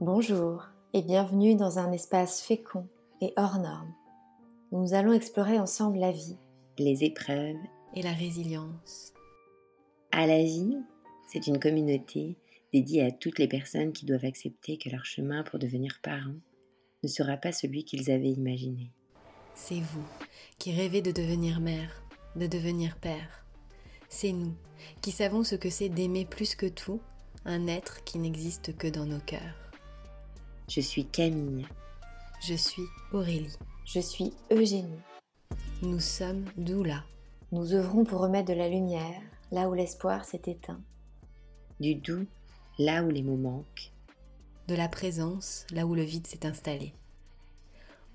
Bonjour et bienvenue dans un espace fécond et hors norme nous allons explorer ensemble la vie, les épreuves et la résilience. À la vie, c'est une communauté dédiée à toutes les personnes qui doivent accepter que leur chemin pour devenir parents ne sera pas celui qu'ils avaient imaginé. C'est vous qui rêvez de devenir mère, de devenir père. C'est nous qui savons ce que c'est d'aimer plus que tout un être qui n'existe que dans nos cœurs. Je suis Camille. Je suis Aurélie. Je suis Eugénie. Nous sommes Doula. Nous œuvrons pour remettre de la lumière là où l'espoir s'est éteint. Du doux là où les mots manquent. De la présence là où le vide s'est installé.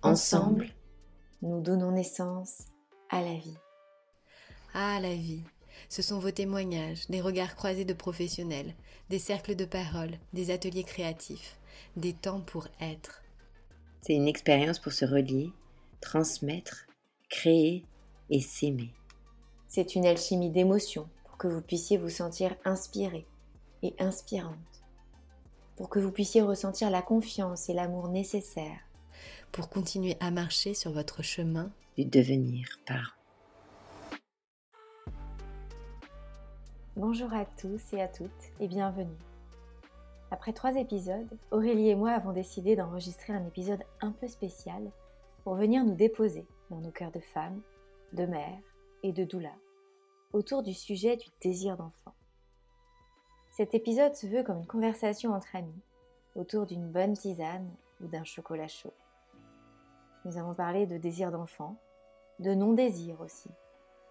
Ensemble, nous donnons naissance à la vie. Ah, la vie. Ce sont vos témoignages, des regards croisés de professionnels, des cercles de parole, des ateliers créatifs, des temps pour être. C'est une expérience pour se relier, transmettre, créer et s'aimer. C'est une alchimie d'émotions pour que vous puissiez vous sentir inspiré et inspirante, pour que vous puissiez ressentir la confiance et l'amour nécessaires pour continuer à marcher sur votre chemin du devenir parent. Bonjour à tous et à toutes et bienvenue. Après trois épisodes, Aurélie et moi avons décidé d'enregistrer un épisode un peu spécial pour venir nous déposer dans nos cœurs de femmes, de mères et de doula autour du sujet du désir d'enfant. Cet épisode se veut comme une conversation entre amis autour d'une bonne tisane ou d'un chocolat chaud. Nous avons parlé de désir d'enfant, de non-désir aussi,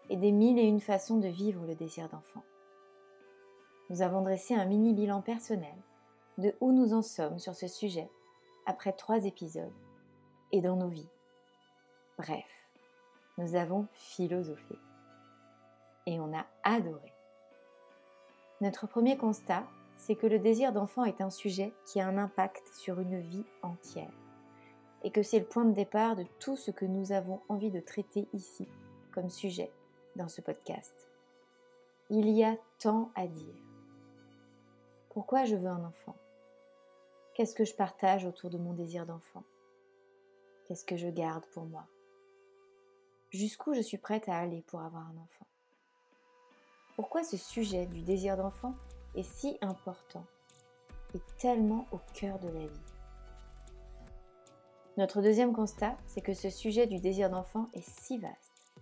et des mille et une façons de vivre le désir d'enfant nous avons dressé un mini bilan personnel de où nous en sommes sur ce sujet après trois épisodes et dans nos vies. Bref, nous avons philosophé et on a adoré. Notre premier constat, c'est que le désir d'enfant est un sujet qui a un impact sur une vie entière et que c'est le point de départ de tout ce que nous avons envie de traiter ici comme sujet dans ce podcast. Il y a tant à dire. Pourquoi je veux un enfant? Qu'est-ce que je partage autour de mon désir d'enfant? Qu'est-ce que je garde pour moi? Jusqu'où je suis prête à aller pour avoir un enfant? Pourquoi ce sujet du désir d'enfant est si important et tellement au cœur de la vie? Notre deuxième constat, c'est que ce sujet du désir d'enfant est si vaste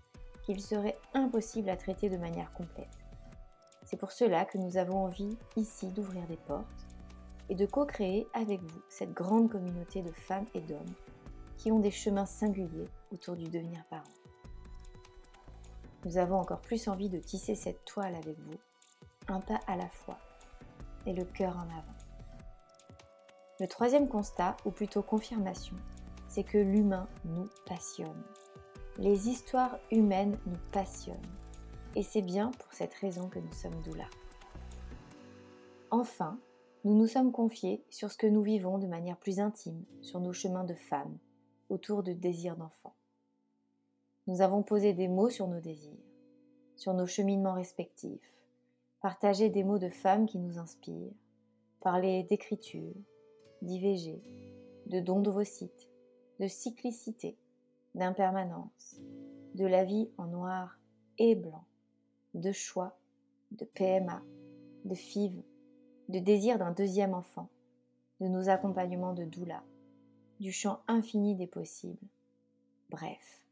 qu'il serait impossible à traiter de manière complète. C'est pour cela que nous avons envie ici d'ouvrir des portes et de co-créer avec vous cette grande communauté de femmes et d'hommes qui ont des chemins singuliers autour du devenir parent. Nous avons encore plus envie de tisser cette toile avec vous, un pas à la fois, et le cœur en avant. Le troisième constat, ou plutôt confirmation, c'est que l'humain nous passionne. Les histoires humaines nous passionnent. Et c'est bien pour cette raison que nous sommes doula. Enfin, nous nous sommes confiés sur ce que nous vivons de manière plus intime sur nos chemins de femmes autour de désirs d'enfants. Nous avons posé des mots sur nos désirs, sur nos cheminements respectifs, partagé des mots de femmes qui nous inspirent, parlé d'écriture, d'IVG, de dons d'ovocytes, de cyclicité, d'impermanence, de la vie en noir et blanc, de choix, de PMA, de FIV, de désir d'un deuxième enfant, de nos accompagnements de doula, du champ infini des possibles, bref,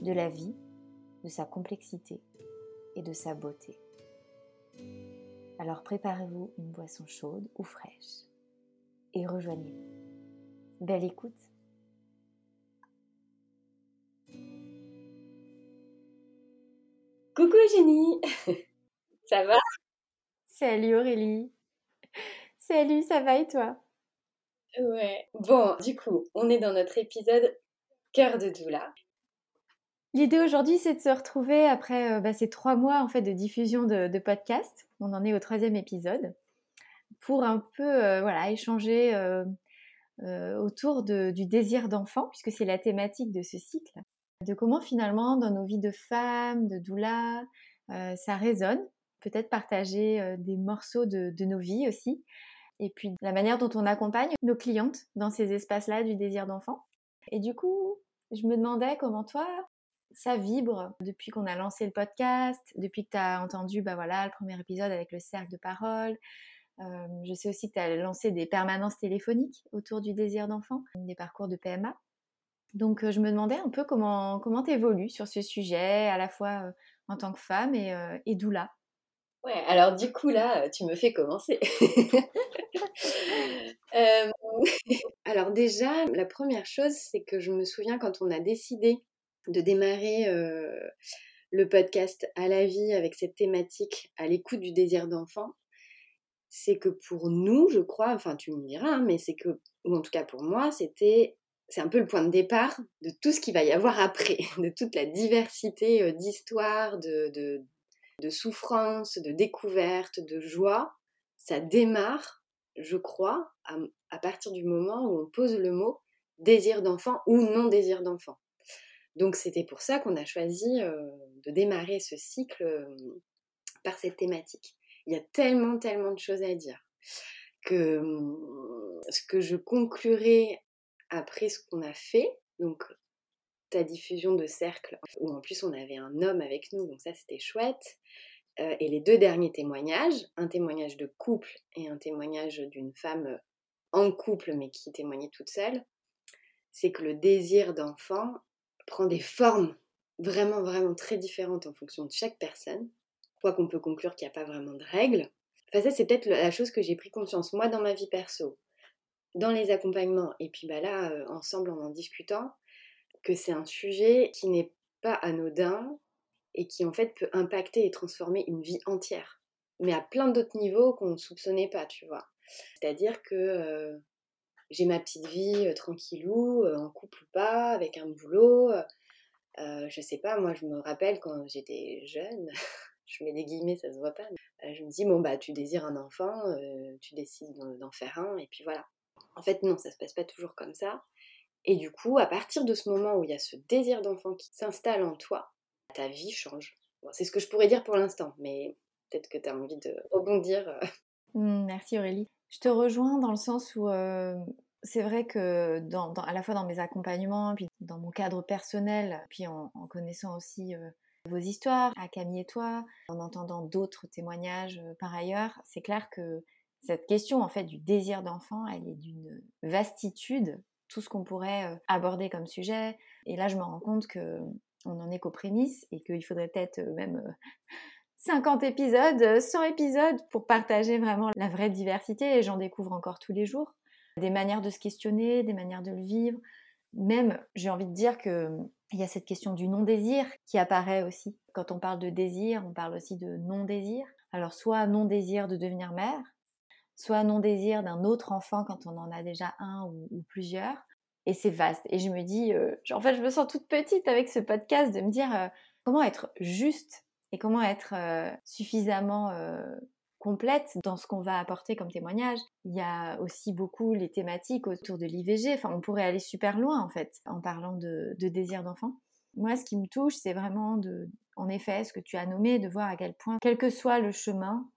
de la vie, de sa complexité et de sa beauté. Alors préparez-vous une boisson chaude ou fraîche et rejoignez-nous. Belle écoute Coucou Jenny Ça va? Salut Aurélie Salut, ça va et toi? Ouais. Bon, du coup, on est dans notre épisode Cœur de doula. L'idée aujourd'hui, c'est de se retrouver après euh, bah, ces trois mois en fait de diffusion de, podcast. On en est au troisième épisode pour un peu euh, voilà échanger euh, autour du désir d'enfant puisque c'est la thématique de ce cycle de comment finalement dans nos vies de femmes, de doula, ça résonne. Peut-être partager des morceaux de, nos vies aussi. Et puis la manière dont on accompagne nos clientes dans ces espaces-là du désir d'enfant. Et du coup, je me demandais comment toi, ça vibre depuis qu'on a lancé le podcast, depuis que tu as entendu bah voilà, le premier épisode avec le cercle de parole. Euh, je sais aussi que tu as lancé des permanences téléphoniques autour du désir d'enfant, des parcours de PMA. Donc euh, je me demandais un peu comment comment tu évolues sur ce sujet, à la fois euh, en tant que femme et, et doula. Ouais, alors du coup là, tu me fais commencer. alors déjà, la première chose, c'est que je me souviens quand on a décidé de démarrer le podcast à la vie avec cette thématique à l'écoute du désir d'enfant, c'est que pour nous, je crois, enfin tu me diras, hein, mais c'est que, ou en tout cas pour moi, c'était, c'est un peu le point de départ de tout ce qu'il va y avoir après, de toute la diversité d'histoires, de, de, de souffrances, de découvertes, de joie. Ça démarre, je crois, à, partir du moment où on pose le mot désir d'enfant ou non désir d'enfant. Donc c'était pour ça qu'on a choisi de démarrer ce cycle par cette thématique. Il y a tellement, tellement de choses à dire que mmh, ce que je conclurai après ce qu'on a fait, donc ta diffusion de cercle, où en plus on avait un homme avec nous, donc ça c'était chouette, et les deux derniers témoignages, un témoignage de couple et un témoignage d'une femme en couple mais qui témoignait toute seule, c'est que le désir d'enfant prend des formes vraiment, vraiment très différentes en fonction de chaque personne. Quoi qu'on peut conclure qu'il n'y a pas vraiment de règles. Enfin, ça, c'est peut-être la chose que j'ai pris conscience, moi, dans ma vie perso, dans les accompagnements, et puis bah, là, euh, ensemble, en en discutant, que c'est un sujet qui n'est pas anodin et qui, en fait, peut impacter et transformer une vie entière. Mais à plein d'autres niveaux qu'on ne soupçonnait pas, tu vois. C'est-à-dire que euh, j'ai ma petite vie tranquillou, en couple ou pas, avec un boulot. Euh, je sais pas, moi je me rappelle quand j'étais jeune, je mets des guillemets, ça se voit pas, je me dis, bon bah tu désires un enfant, tu décides d'en faire un, et puis voilà. En fait non, ça se passe pas toujours comme ça. Et du coup, à partir de ce moment où il y a ce désir d'enfant qui s'installe en toi, ta vie change. c'est ce que je pourrais dire pour l'instant, mais peut-être que tu as envie de rebondir. Mmh, merci Aurélie. Je te rejoins dans le sens où c'est vrai que dans, à la fois dans mes accompagnements, puis dans mon cadre personnel, puis en, connaissant aussi vos histoires, à Camille et toi, en entendant d'autres témoignages par ailleurs, c'est clair que cette question en fait du désir d'enfant, elle est d'une vastitude, tout ce qu'on pourrait aborder comme sujet. Et là, je me rends compte que on n'en est qu'aux prémices et qu'il faudrait peut-être même 50 épisodes, 100 épisodes pour partager vraiment la vraie diversité et j'en découvre encore tous les jours. Des manières de se questionner, des manières de le vivre. Même, j'ai envie de dire que il y a cette question du non-désir qui apparaît aussi. Quand on parle de désir, on parle aussi de non-désir. Alors soit non-désir de devenir mère, soit non-désir d'un autre enfant quand on en a déjà un ou, plusieurs. Et c'est vaste. Et je me dis, euh, en fait, je me sens toute petite avec ce podcast de me dire euh, comment être juste et comment être euh, suffisamment complète dans ce qu'on va apporter comme témoignage. Il y a aussi beaucoup les thématiques autour de l'IVG. Enfin, on pourrait aller super loin en fait en parlant de, désir d'enfant. Moi, ce qui me touche, c'est vraiment de, en effet, ce que tu as nommé, de voir à quel point, quel que soit le chemin,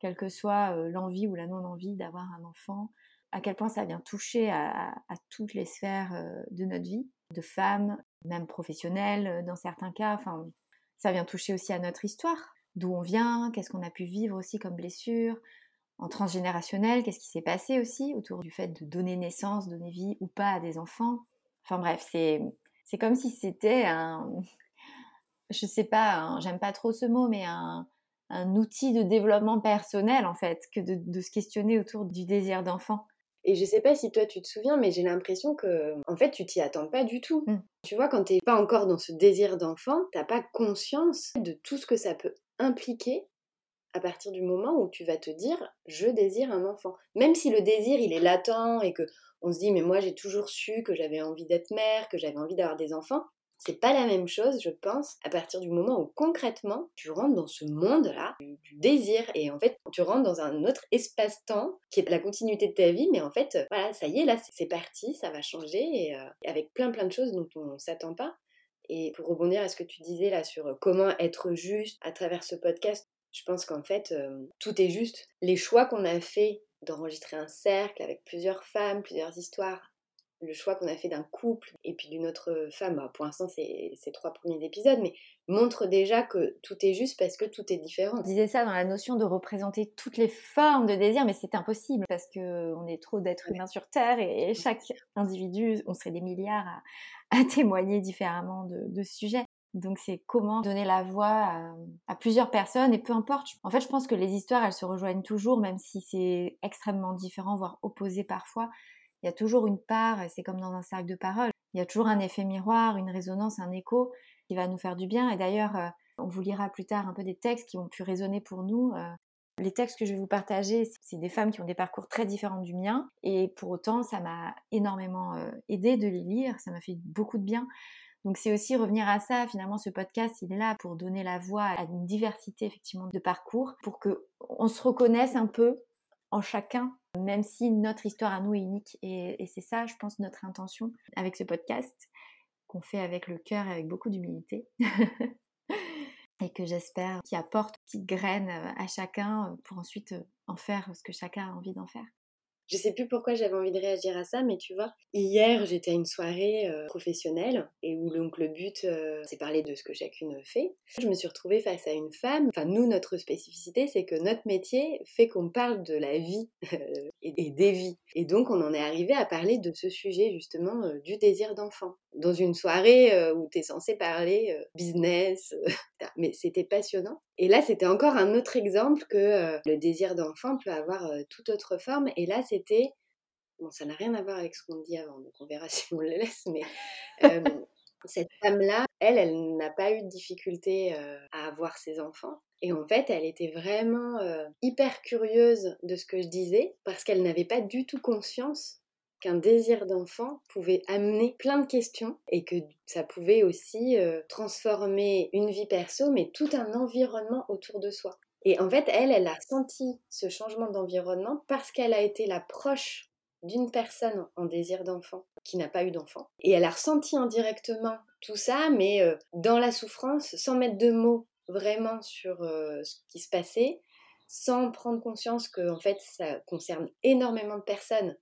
quelle que soit l'envie ou la non-envie d'avoir un enfant, à quel point ça vient toucher à, toutes les sphères de notre vie, de femmes, même professionnelles dans certains cas. Enfin, ça vient toucher aussi à notre histoire, d'où on vient, qu'est-ce qu'on a pu vivre aussi comme blessure, en transgénérationnel, qu'est-ce qui s'est passé aussi autour du fait de donner naissance, donner vie ou pas à des enfants. Enfin bref, c'est, c'est comme si c'était un, je sais pas, j'aime pas trop ce mot, mais un, un, outil de développement personnel en fait, que de se questionner autour du désir d'enfant. Et je sais pas si toi tu te souviens, mais j'ai l'impression que, en fait, tu t'y attends pas du tout. Mmh. Tu vois, quand t'es pas encore dans ce désir d'enfant, t'as pas conscience de tout ce que ça peut impliquer à partir du moment où tu vas te dire je désire un enfant. Même si le désir il est latent et que on se dit mais moi j'ai toujours su que j'avais envie d'être mère, que j'avais envie d'avoir des enfants, c'est pas la même chose, je pense, à partir du moment où concrètement tu rentres dans ce monde-là du, désir et en fait tu rentres dans un autre espace-temps qui est la continuité de ta vie, mais en fait voilà, ça y est, là c'est parti, ça va changer et euh, avec plein plein de choses dont on s'attend pas. Et pour rebondir à ce que tu disais là sur euh, comment être juste à travers ce podcast, je pense qu'en fait, euh, tout est juste. Les choix qu'on a faits d'enregistrer un cercle avec plusieurs femmes, plusieurs histoires, le choix qu'on a fait d'un couple et puis d'une autre femme, bah, pour l'instant c'est ces trois premiers épisodes, mais montre déjà que tout est juste parce que tout est différent. On disait ça dans la notion de représenter toutes les formes de désir, mais c'est impossible parce qu'on est trop d'êtres humains sur Terre et chaque individu, on serait des milliards à, témoigner différemment de, de ce sujet. Donc c'est comment donner la voix à, plusieurs personnes et peu importe. En fait, je pense que les histoires, elles se rejoignent toujours, même si c'est extrêmement différent, voire opposé parfois. Il y a toujours une part, c'est comme dans un cercle de parole, il y a toujours un effet miroir, une résonance, un écho qui va nous faire du bien. Et d'ailleurs, euh, on vous lira plus tard un peu des textes qui ont pu résonner pour nous. Euh. Les textes que je vais vous partager, c'est des femmes qui ont des parcours très différents du mien. Et pour autant, ça m'a énormément euh, aidé de les lire. Ça m'a fait beaucoup de bien. Donc c'est aussi revenir à ça. Finalement, ce podcast, il est là pour donner la voix à une diversité effectivement de parcours, pour que on se reconnaisse un peu en chacun, même si notre histoire à nous est unique. Et, c'est ça, je pense, notre intention avec ce podcast qu'on fait avec le cœur et avec beaucoup d'humilité. et que j'espère qui apporte une petite graine à chacun pour ensuite en faire ce que chacun a envie d'en faire. Je sais plus pourquoi j'avais envie de réagir à ça, mais tu vois, hier j'étais à une soirée euh, professionnelle et où donc le but euh, c'est parler de ce que chacune fait. Je me suis retrouvée face à une femme. Enfin, nous, notre spécificité, c'est que notre métier fait qu'on parle de la vie euh, et, des vies. Et donc, on en est arrivé à parler de ce sujet justement du désir d'enfant. Dans une soirée où tu es censé parler business, mais c'était passionnant. Et là, c'était encore un autre exemple que euh, le désir d'enfant peut avoir euh, toute autre forme. Et là, c'était... Bon, ça n'a rien à voir avec ce qu'on dit avant, donc on verra si on le laisse, mais euh, cette femme-là, elle, elle n'a pas eu de difficulté à avoir ses enfants. Et en fait, elle était vraiment hyper curieuse de ce que je disais, parce qu'elle n'avait pas du tout conscience qu'un désir d'enfant pouvait amener plein de questions et que ça pouvait aussi euh, transformer une vie perso, mais tout un environnement autour de soi. Et en fait, elle, elle a senti ce changement d'environnement parce qu'elle a été la proche d'une personne en désir d'enfant qui n'a pas eu d'enfant. Et elle a ressenti indirectement tout ça, mais euh, dans la souffrance, sans mettre de mots vraiment sur euh, ce qui se passait, sans prendre conscience que en fait ça concerne énormément de personnes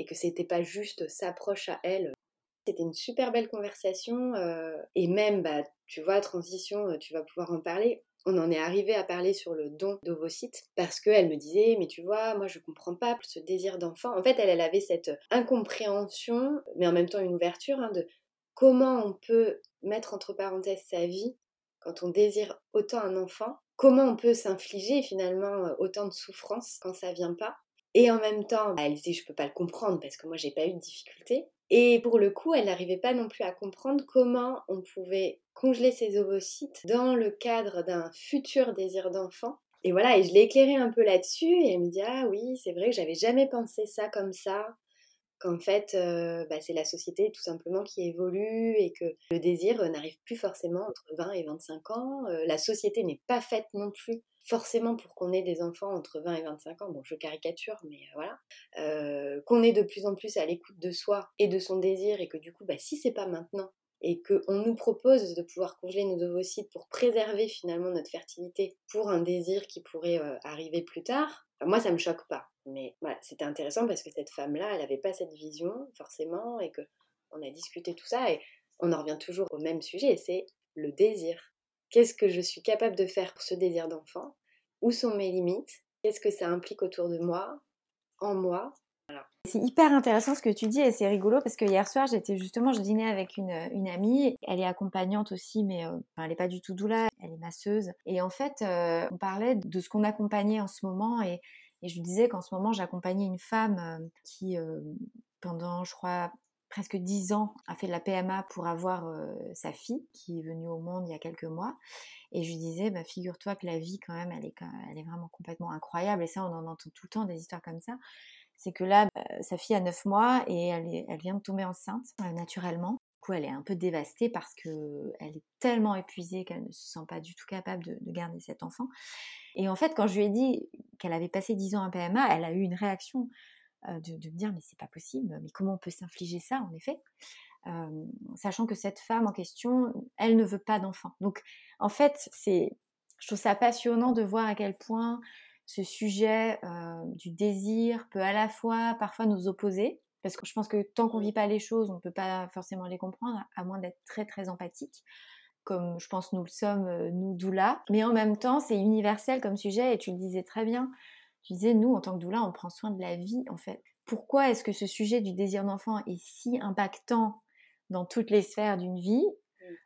et que c'était pas juste sa proche à elle. C'était une super belle conversation euh, et même, bah, tu vois, transition, euh, tu vas pouvoir en parler. On en est arrivé à parler sur le don d'ovocytes parce qu'elle me disait, mais tu vois, moi je comprends pas ce désir d'enfant. En fait, elle, avait cette incompréhension, mais en même temps une ouverture hein, de comment on peut mettre entre parenthèses sa vie quand on désire autant un enfant? Comment on peut s'infliger finalement euh, autant de souffrance quand ça vient pas? Et en même temps, bah, elle disait je peux pas le comprendre parce que moi j'ai pas eu de difficulté. Et pour le coup, elle n'arrivait pas non plus à comprendre comment on pouvait congeler ses ovocytes dans le cadre d'un futur désir d'enfant. Et voilà, et je l'ai éclairée un peu là-dessus et elle me dit ah oui, c'est vrai que j'avais jamais pensé ça comme ça qu'en fait, euh, bah, c'est la société tout simplement qui évolue et que le désir n'arrive plus forcément entre 20 et 25 ans. Euh, la société n'est pas faite non plus forcément pour qu'on ait des enfants entre 20 et 25 ans, bon je caricature, mais euh, voilà, qu'on est de plus en plus à l'écoute de soi et de son désir et que du coup, bah, si c'est pas maintenant et qu'on nous propose de pouvoir congeler nos ovocytes pour préserver finalement notre fertilité pour un désir qui pourrait arriver plus tard, moi ça me choque pas. Mais voilà, c'était intéressant parce que cette femme-là, elle n'avait pas cette vision forcément et que on a discuté tout ça et on en revient toujours au même sujet, c'est le désir. Qu'est-ce que je suis capable de faire pour ce désir d'enfant? Où sont mes limites? Qu'est-ce que ça implique autour de moi? En moi? C'est hyper intéressant ce que tu dis et c'est rigolo parce que hier soir j'étais justement, je dînais avec une, amie, elle est accompagnante aussi mais euh, elle n'est pas du tout doula, elle est masseuse et en fait euh, on parlait de ce qu'on accompagnait en ce moment et et je lui disais qu'en ce moment, j'accompagnais une femme euh, qui, pendant, je crois, presque dix ans, a fait de la PMA pour avoir sa fille, qui est venue au monde il y a quelques mois. Et je lui disais, bah, figure-toi que la vie, quand même, elle est, elle est vraiment complètement incroyable. Et ça, on en entend tout le temps des histoires comme ça. C'est que là, sa fille a neuf mois et elle, vient de tomber enceinte naturellement. Du coup, elle est un peu dévastée parce qu'elle est tellement épuisée qu'elle ne se sent pas du tout capable de, de garder cet enfant. Et en fait, quand je lui ai dit qu'elle avait passé 10 ans à PMA, elle a eu une réaction de, me dire mais c'est pas possible, mais comment on peut s'infliger ça en effet Sachant que cette femme en question, elle ne veut pas d'enfant. Donc en fait, c'est, je trouve ça passionnant de voir à quel point ce sujet du désir peut à la fois parfois nous opposer, parce que je pense que tant qu'on ne vit pas les choses, on ne peut pas forcément les comprendre, à moins d'être très très empathique, comme je pense nous le sommes, nous doula. Mais en même temps, c'est universel comme sujet, et tu le disais très bien. Tu disais, nous, en tant que doula, on prend soin de la vie, en fait. Pourquoi est-ce que ce sujet du désir d'enfant est si impactant dans toutes les sphères d'une vie?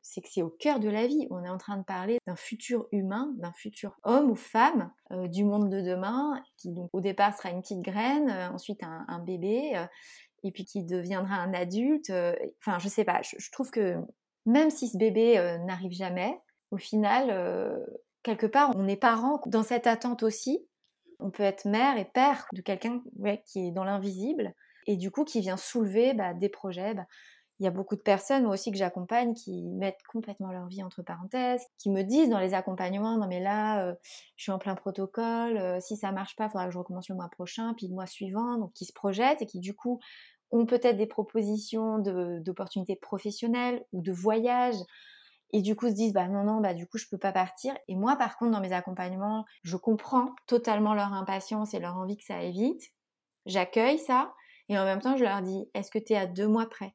C'est que c'est au cœur de la vie. On est en train de parler d'un futur humain, d'un futur homme ou femme euh, du monde de demain, qui donc au départ sera une petite graine, euh, ensuite un, bébé, euh, et puis qui deviendra un adulte. enfin, je sais pas. Je, trouve que même si ce bébé n'arrive jamais, au final, quelque part, on est parent dans cette attente aussi. On peut être mère et père de quelqu'un qui est dans l'invisible et du coup qui vient soulever bah, des projets. Bah, il y a beaucoup de personnes, moi aussi, que j'accompagne, qui mettent complètement leur vie entre parenthèses, qui me disent dans les accompagnements, non mais là, euh, je suis en plein protocole, euh, si ça marche pas, il faudra que je recommence le mois prochain, puis le mois suivant, donc qui se projettent et qui du coup ont peut-être des propositions d'opportunités professionnelles ou de voyage, et du coup se disent, bah non, non, bah du coup je peux pas partir. Et moi, par contre, dans mes accompagnements, je comprends totalement leur impatience et leur envie que ça aille vite. J'accueille ça, et en même temps, je leur dis, est-ce que tu es à deux mois près?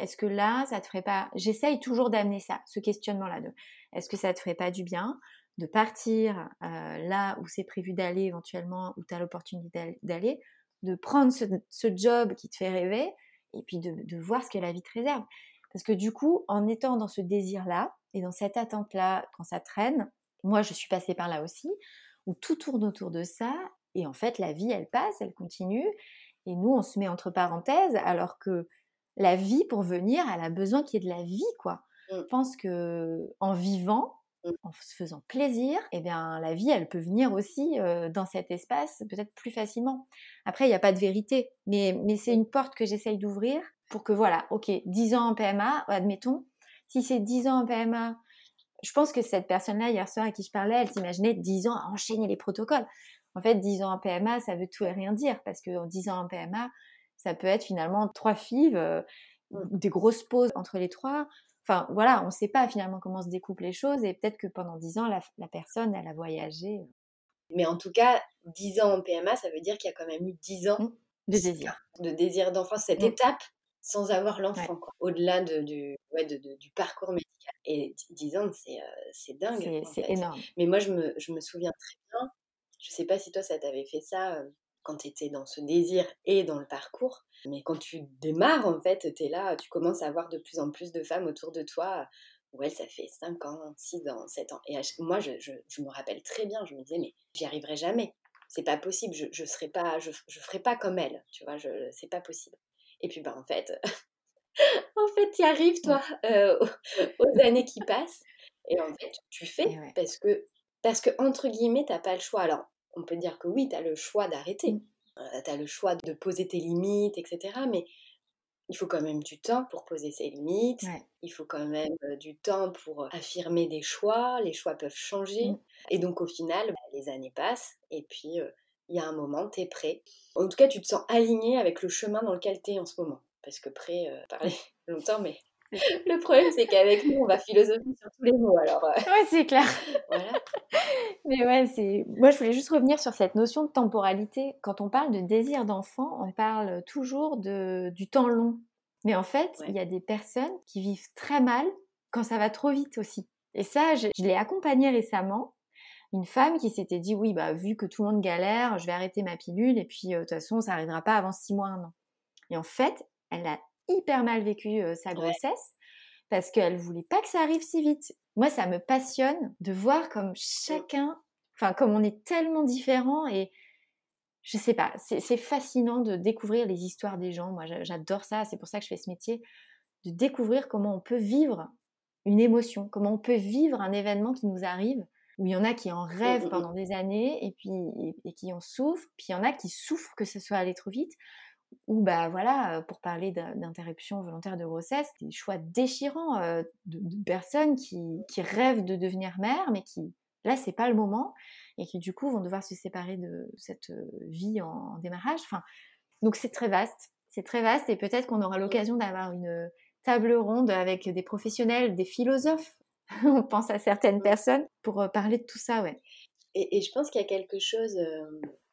Est-ce que là, ça te ferait pas... J'essaye toujours d'amener ça, ce questionnement-là. De... Est-ce que ça te ferait pas du bien de partir euh, là où c'est prévu d'aller éventuellement, où tu as l'opportunité d'aller, de prendre ce, job qui te fait rêver et puis de, voir ce que la vie te réserve? Parce que du coup, en étant dans ce désir-là et dans cette attente-là, quand ça traîne, moi je suis passée par là aussi, où tout tourne autour de ça et en fait la vie elle passe, elle continue et nous on se met entre parenthèses alors que la vie pour venir, elle a besoin qu'il y ait de la vie, quoi. Mmh. Je pense que en vivant, mmh. en se faisant plaisir, eh bien, la vie, elle peut venir aussi dans cet espace peut-être plus facilement. Après, il n'y a pas de vérité, mais, mais c'est une porte que j'essaye d'ouvrir pour que, voilà, ok, 10 ans en PMA, admettons, si c'est 10 ans en PMA, je pense que cette personne-là, hier soir, à qui je parlais, elle s'imaginait 10 ans à enchaîner les protocoles. En fait, 10 ans en PMA, ça veut tout et rien dire, parce que 10 ans en PMA, ça peut être finalement trois fives, euh, mmh. des grosses pauses entre les trois. Enfin, voilà, on ne sait pas finalement comment se découpent les choses et peut-être que pendant dix ans, la, personne, elle a voyagé. Mais en tout cas, dix ans en PMA, ça veut dire qu'il y a quand même eu dix ans mmh. de désir. De désir d'enfant, cette mmh. étape sans avoir l'enfant, au-delà de, du, du parcours médical. Et dix ans, c'est euh, dingue. C'est énorme. Mais moi, je me, je me souviens très bien, je ne sais pas si toi, ça t'avait fait ça. Euh, quand tu étais dans ce désir et dans le parcours. Mais quand tu démarres, en fait, tu es là, tu commences à avoir de plus en plus de femmes autour de toi. Ouais, ça fait 5 ans, 6 ans, 7 ans. Et moi, je, je, me rappelle très bien, je me disais, mais j'y arriverai jamais. C'est pas possible, je, je serai pas, je, je ferai pas comme elle, tu vois, je, c'est pas possible. Et puis, bah, en fait, en fait, tu y arrives, toi, euh, aux, années qui passent. Et en fait, tu fais parce que, parce que, entre guillemets, t'as pas le choix. Alors, on peut dire que oui, tu as le choix d'arrêter, mmh. euh, tu as le choix de poser tes limites, etc. Mais il faut quand même du temps pour poser ses limites, il faut quand même euh, du temps pour euh, affirmer des choix, les choix peuvent changer. Mmh. Et donc au final, bah, les années passent et puis il y a un moment, tu es prêt. En tout cas, tu te sens aligné avec le chemin dans lequel tu es en ce moment. Parce que prêt, parler longtemps, mais le problème, c'est qu'avec nous, on va philosopher sur tous les mots. Alors, euh. Ouais, c'est clair. voilà. Mais ouais, c'est. Moi, je voulais juste revenir sur cette notion de temporalité. Quand on parle de désir d'enfant, on parle toujours de... du temps long. Mais en fait, il y a des personnes qui vivent très mal quand ça va trop vite aussi. Et ça, je, l'ai accompagnée récemment. Une femme qui s'était dit oui, bah vu que tout le monde galère, je vais arrêter ma pilule et puis euh, de toute façon, ça n'arrivera pas avant six mois, un an. Et en fait, elle a hyper mal vécu sa grossesse parce qu'elle voulait pas que ça arrive si vite. Moi, ça me passionne de voir comme chacun, enfin, comme on est tellement différents et je sais pas, c'est fascinant de découvrir les histoires des gens. Moi, j'adore ça, c'est pour ça que je fais ce métier, de découvrir comment on peut vivre une émotion, comment on peut vivre un événement qui nous arrive, où il y en a qui en mmh, rêvent mmh, mmh. pendant des années et puis et qui en souffrent, puis il y en a qui souffrent que ce soit allé trop vite, ou bah voilà, pour parler d'interruption volontaire de grossesse, des choix déchirants de, personnes qui, rêvent de devenir mère, mais qui là c'est pas le moment et qui du coup vont devoir se séparer de cette vie en, démarrage. Enfin, donc c'est très vaste, c'est très vaste et peut-être qu'on aura l'occasion d'avoir une table ronde avec des professionnels, des philosophes. On pense à certaines personnes pour parler de tout ça, ouais. Et, je pense qu'il y a quelque chose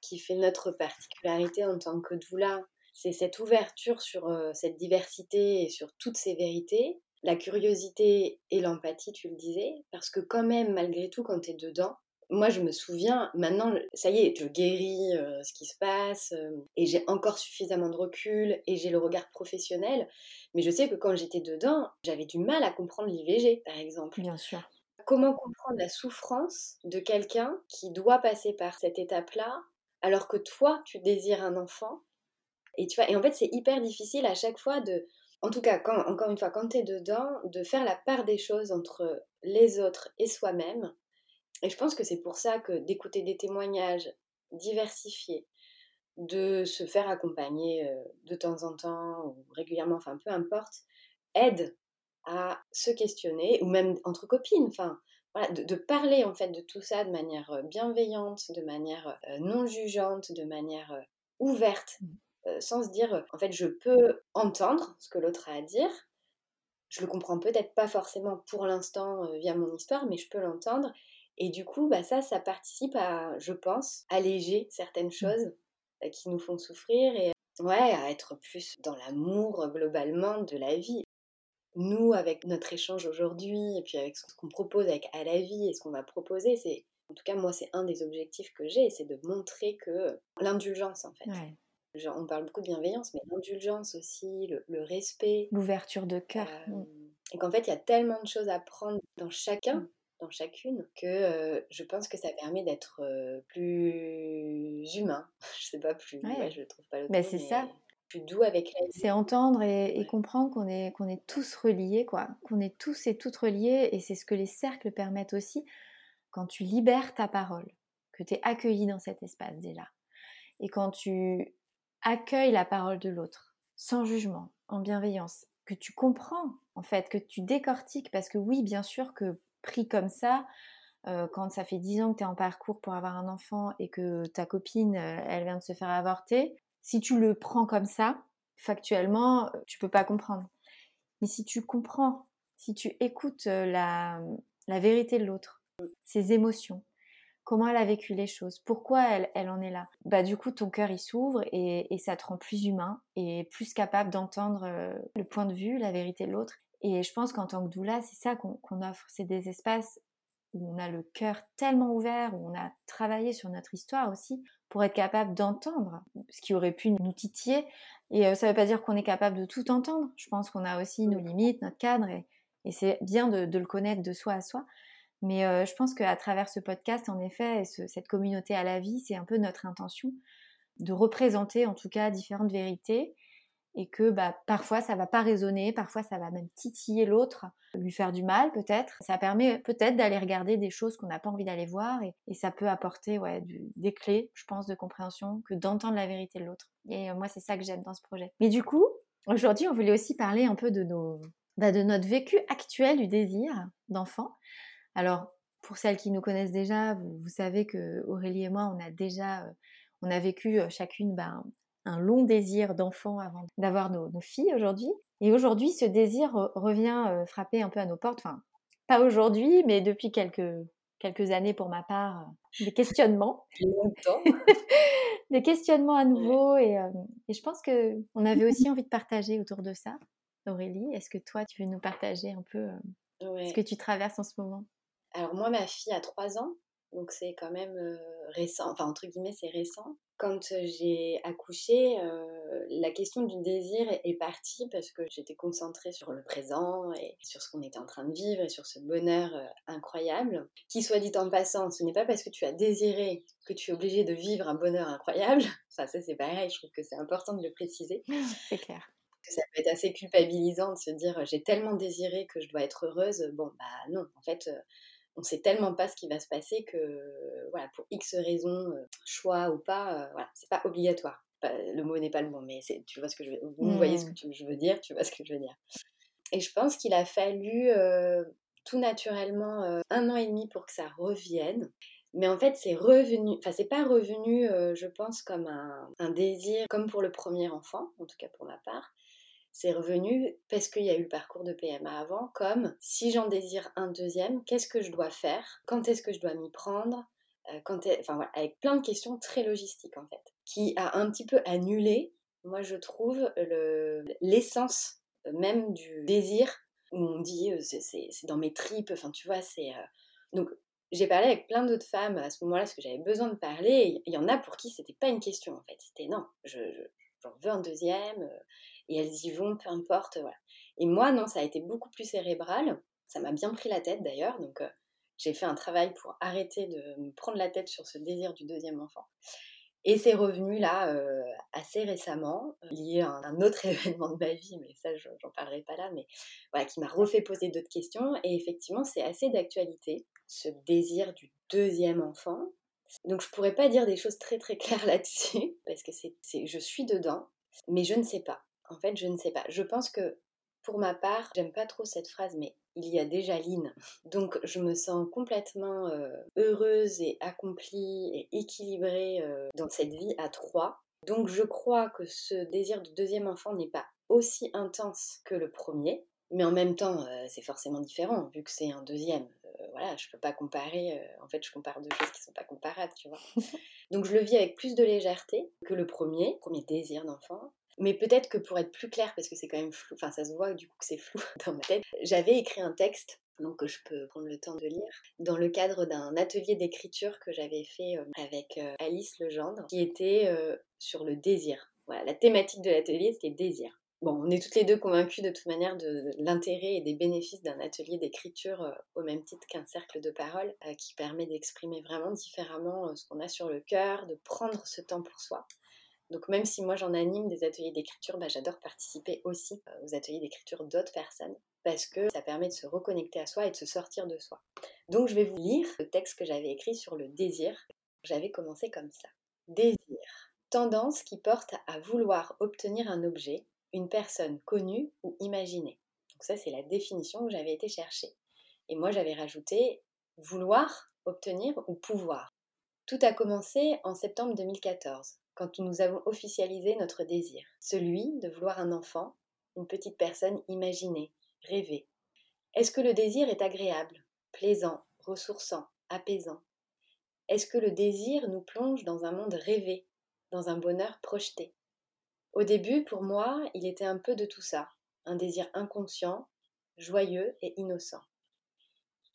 qui fait notre particularité en tant que doula, c'est cette ouverture sur cette diversité et sur toutes ces vérités, la curiosité et l'empathie, tu le disais, parce que quand même, malgré tout, quand tu es dedans, moi, je me souviens, maintenant, ça y est, je guéris ce qui se passe et j'ai encore suffisamment de recul et j'ai le regard professionnel. Mais je sais que quand j'étais dedans, j'avais du mal à comprendre l'IVG, par exemple. Bien sûr. Comment comprendre la souffrance de quelqu'un qui doit passer par cette étape-là alors que toi, tu désires un enfant et, tu vois, et en fait, c'est hyper difficile à chaque fois de, en tout cas, quand, encore une fois, quand tu es dedans, de faire la part des choses entre les autres et soi-même et je pense que c'est pour ça que d'écouter des témoignages diversifiés, de se faire accompagner de temps en temps ou régulièrement, enfin peu importe, aide à se questionner, ou même entre copines, enfin, voilà, de, parler en fait de tout ça de manière bienveillante, de manière non jugeante, de manière ouverte, mmh. Sans se dire, en fait, je peux entendre ce que l'autre a à dire, je le comprends peut-être pas forcément pour l'instant via mon histoire, mais je peux l'entendre, et du coup, bah, ça, ça participe à, je pense, alléger certaines mmh. choses bah, qui nous font souffrir et ouais, à être plus dans l'amour globalement de la vie. Nous, avec notre échange aujourd'hui et puis avec ce qu'on propose avec à la vie et ce qu'on va proposer, c'est en tout cas moi c'est un des objectifs que j'ai, c'est de montrer que l'indulgence en fait. On parle beaucoup de bienveillance, mais l'indulgence aussi, le, respect, l'ouverture de cœur. Mmh. Et qu'en fait il y a tellement de choses à prendre dans chacun. Mmh dans chacune que je pense que ça permet d'être plus humain. je sais pas plus. Ouais. je trouve pas le bah, c'est ça. Plus doux avec la C'est entendre et, comprendre qu'on est, qu'on est tous reliés, quoi. Qu'on est tous et toutes reliés, et c'est ce que les cercles permettent aussi quand tu libères ta parole, que tu es accueilli dans cet espace déjà. Et quand tu accueilles la parole de l'autre, sans jugement, en bienveillance, que tu comprends, en fait, que tu décortiques, parce que oui, bien sûr que pris comme ça, euh, quand ça fait 10 ans que tu es en parcours pour avoir un enfant et que ta copine, euh, elle vient de se faire avorter, si tu le prends comme ça, factuellement, euh, tu peux pas comprendre. Mais si tu comprends, si tu écoutes la, vérité de l'autre, ses émotions, comment elle a vécu les choses, pourquoi elle, elle en est là, bah du coup ton cœur il s'ouvre et, ça te rend plus humain et plus capable d'entendre le point de vue, la vérité de l'autre et je pense qu'en tant que doula, c'est ça qu'on offre. C'est des espaces où on a le cœur tellement ouvert, où on a travaillé sur notre histoire aussi, pour être capable d'entendre ce qui aurait pu nous titiller. Et ça ne veut pas dire qu'on est capable de tout entendre. Je pense qu'on a aussi nos limites, notre cadre, et, c'est bien de, le connaître de soi à soi. Mais je pense qu'à travers ce podcast, en effet, cette communauté à la vie, c'est un peu notre intention de représenter en tout cas différentes vérités et que bah, parfois ça va pas résonner, parfois ça va même titiller l'autre, lui faire du mal peut-être. Ça permet peut-être d'aller regarder des choses qu'on n'a pas envie d'aller voir et, ça peut apporter des clés, je pense, de compréhension que d'entendre la vérité de l'autre. Et euh, moi, c'est ça que j'aime dans ce projet. Mais du coup, aujourd'hui, on voulait aussi parler un peu de, nos, bah, de notre vécu actuel du désir d'enfant. Alors, pour celles qui nous connaissent déjà, vous, savez que Aurélie et moi, on a déjà, euh, on a vécu euh, chacune bah, un long désir d'enfant avant d'avoir nos, filles aujourd'hui. Et aujourd'hui, ce désir revient euh, frapper un peu à nos portes. Enfin, pas aujourd'hui, mais depuis quelques, quelques années pour ma part, des questionnements. des questionnements à nouveau. Et, et je pense qu'on avait aussi envie de partager autour de ça. Aurélie, est-ce que toi, tu veux nous partager un peu ce que tu traverses en ce moment? Alors moi, ma fille a 3 ans, donc c'est quand même récent, enfin entre guillemets c'est récent. Quand j'ai accouché, la question du désir est partie parce que j'étais concentrée sur le présent et sur ce qu'on était en train de vivre et sur ce bonheur incroyable. Qui soit dit en passant, ce n'est pas parce que tu as désiré que tu es obligé de vivre un bonheur incroyable. Enfin ça c'est pareil, je trouve que c'est important de le préciser. C'est clair ça peut être assez culpabilisant de se dire j'ai tellement désiré que je dois être heureuse. Bon, bah non, en fait, on sait tellement pas ce qui va se passer que voilà pour X raisons, euh, choix ou pas, euh, voilà, c'est pas obligatoire. le mot n'est pas le bon, mais tu vois ce que je veux, vous voyez ce que mmh. je veux dire, tu vois ce que je veux dire. Et je pense qu'il a fallu euh, tout naturellement un an et demi pour que ça revienne. Mais en fait, c'est revenu, enfin, c'est pas revenu, je pense, comme un, un, désir, comme pour le premier enfant, en tout cas pour ma part, c'est revenu parce qu'il y a eu le parcours de PMA avant, comme si j'en désire un deuxième, qu'est-ce que je dois faire? Quand est-ce que je dois m'y prendre? Quand enfin, avec plein de questions très logistiques en fait, qui a un petit peu annulé, moi je trouve, l'essence même du désir où on dit c'est dans mes tripes, enfin tu vois, c'est... donc j'ai parlé avec plein d'autres femmes à ce moment-là parce que j'avais besoin de parler. Il y en a pour qui c'était pas une question en fait. C'était non, je, j'en veux un deuxième et elles y vont, peu importe. Voilà. Et moi, non, ça a été beaucoup plus cérébral. Ça m'a bien pris la tête d'ailleurs. Donc j'ai fait un travail pour arrêter de me prendre la tête sur ce désir du deuxième enfant. Et c'est revenu là euh, assez récemment, euh, lié à un, autre événement de ma vie, mais ça, j'en parlerai pas là, mais voilà, qui m'a refait poser d'autres questions. Et effectivement, c'est assez d'actualité, ce désir du deuxième enfant. Donc, je pourrais pas dire des choses très très claires là-dessus, parce que c'est, je suis dedans, mais je ne sais pas. En fait, je ne sais pas. Je pense que pour ma part, j'aime pas trop cette phrase, mais il y a déjà Lynn. Donc je me sens complètement euh, heureuse et accomplie et équilibrée euh, dans cette vie à trois. Donc je crois que ce désir de deuxième enfant n'est pas aussi intense que le premier, mais en même temps euh, c'est forcément différent vu que c'est un deuxième. voilà, je peux pas comparer. en fait, je compare deux choses qui sont pas comparables, tu vois. Donc je le vis avec plus de légèreté que le premier, premier désir d'enfant. Mais peut-être que pour être plus clair, parce que c'est quand même flou, enfin ça se voit du coup que c'est flou dans ma tête, j'avais écrit un texte donc que je peux prendre le temps de lire, dans le cadre d'un atelier d'écriture que j'avais fait euh, avec euh, Alice Legendre, qui était euh, sur le désir. Voilà, la thématique de l'atelier, c'était désir. Bon, on est toutes les deux convaincus de toute manière de l'intérêt et des bénéfices d'un atelier d'écriture au même titre qu'un cercle de parole qui permet d'exprimer vraiment différemment ce qu'on a sur le cœur, de prendre ce temps pour soi. Donc même si moi j'en anime des ateliers d'écriture, bah, j'adore participer aussi euh, aux ateliers d'écriture d'autres personnes parce que ça permet de se reconnecter à soi et de se sortir de soi. Donc je vais vous lire le texte que j'avais écrit sur le désir. J'avais commencé comme ça. Désir. Tendance qui porte à vouloir obtenir un objet, une personne connue ou imaginée. Donc ça c'est la définition que j'avais été chercher. Et moi j'avais rajouté vouloir, obtenir ou pouvoir. Tout a commencé en septembre 2014 quand nous avons officialisé notre désir, celui de vouloir un enfant, une petite personne imaginée, rêvée. Est-ce que le désir est agréable, plaisant, ressourçant, apaisant? Est-ce que le désir nous plonge dans un monde rêvé, dans un bonheur projeté? Au début, pour moi, il était un peu de tout ça, un désir inconscient, joyeux et innocent.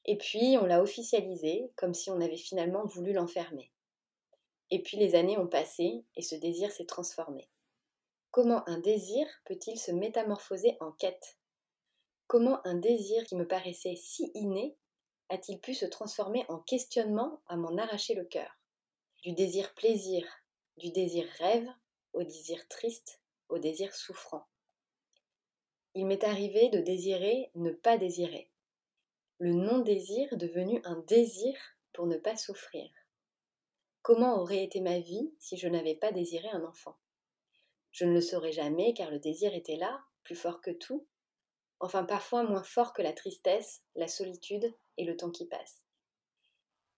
Et puis, on l'a officialisé comme si on avait finalement voulu l'enfermer. Et puis les années ont passé et ce désir s'est transformé. Comment un désir peut-il se métamorphoser en quête? Comment un désir qui me paraissait si inné a-t-il pu se transformer en questionnement à m'en arracher le cœur? Du désir plaisir, du désir rêve, au désir triste, au désir souffrant. Il m'est arrivé de désirer ne pas désirer. Le non-désir devenu un désir pour ne pas souffrir. Comment aurait été ma vie si je n'avais pas désiré un enfant? Je ne le saurais jamais car le désir était là, plus fort que tout, enfin parfois moins fort que la tristesse, la solitude et le temps qui passe.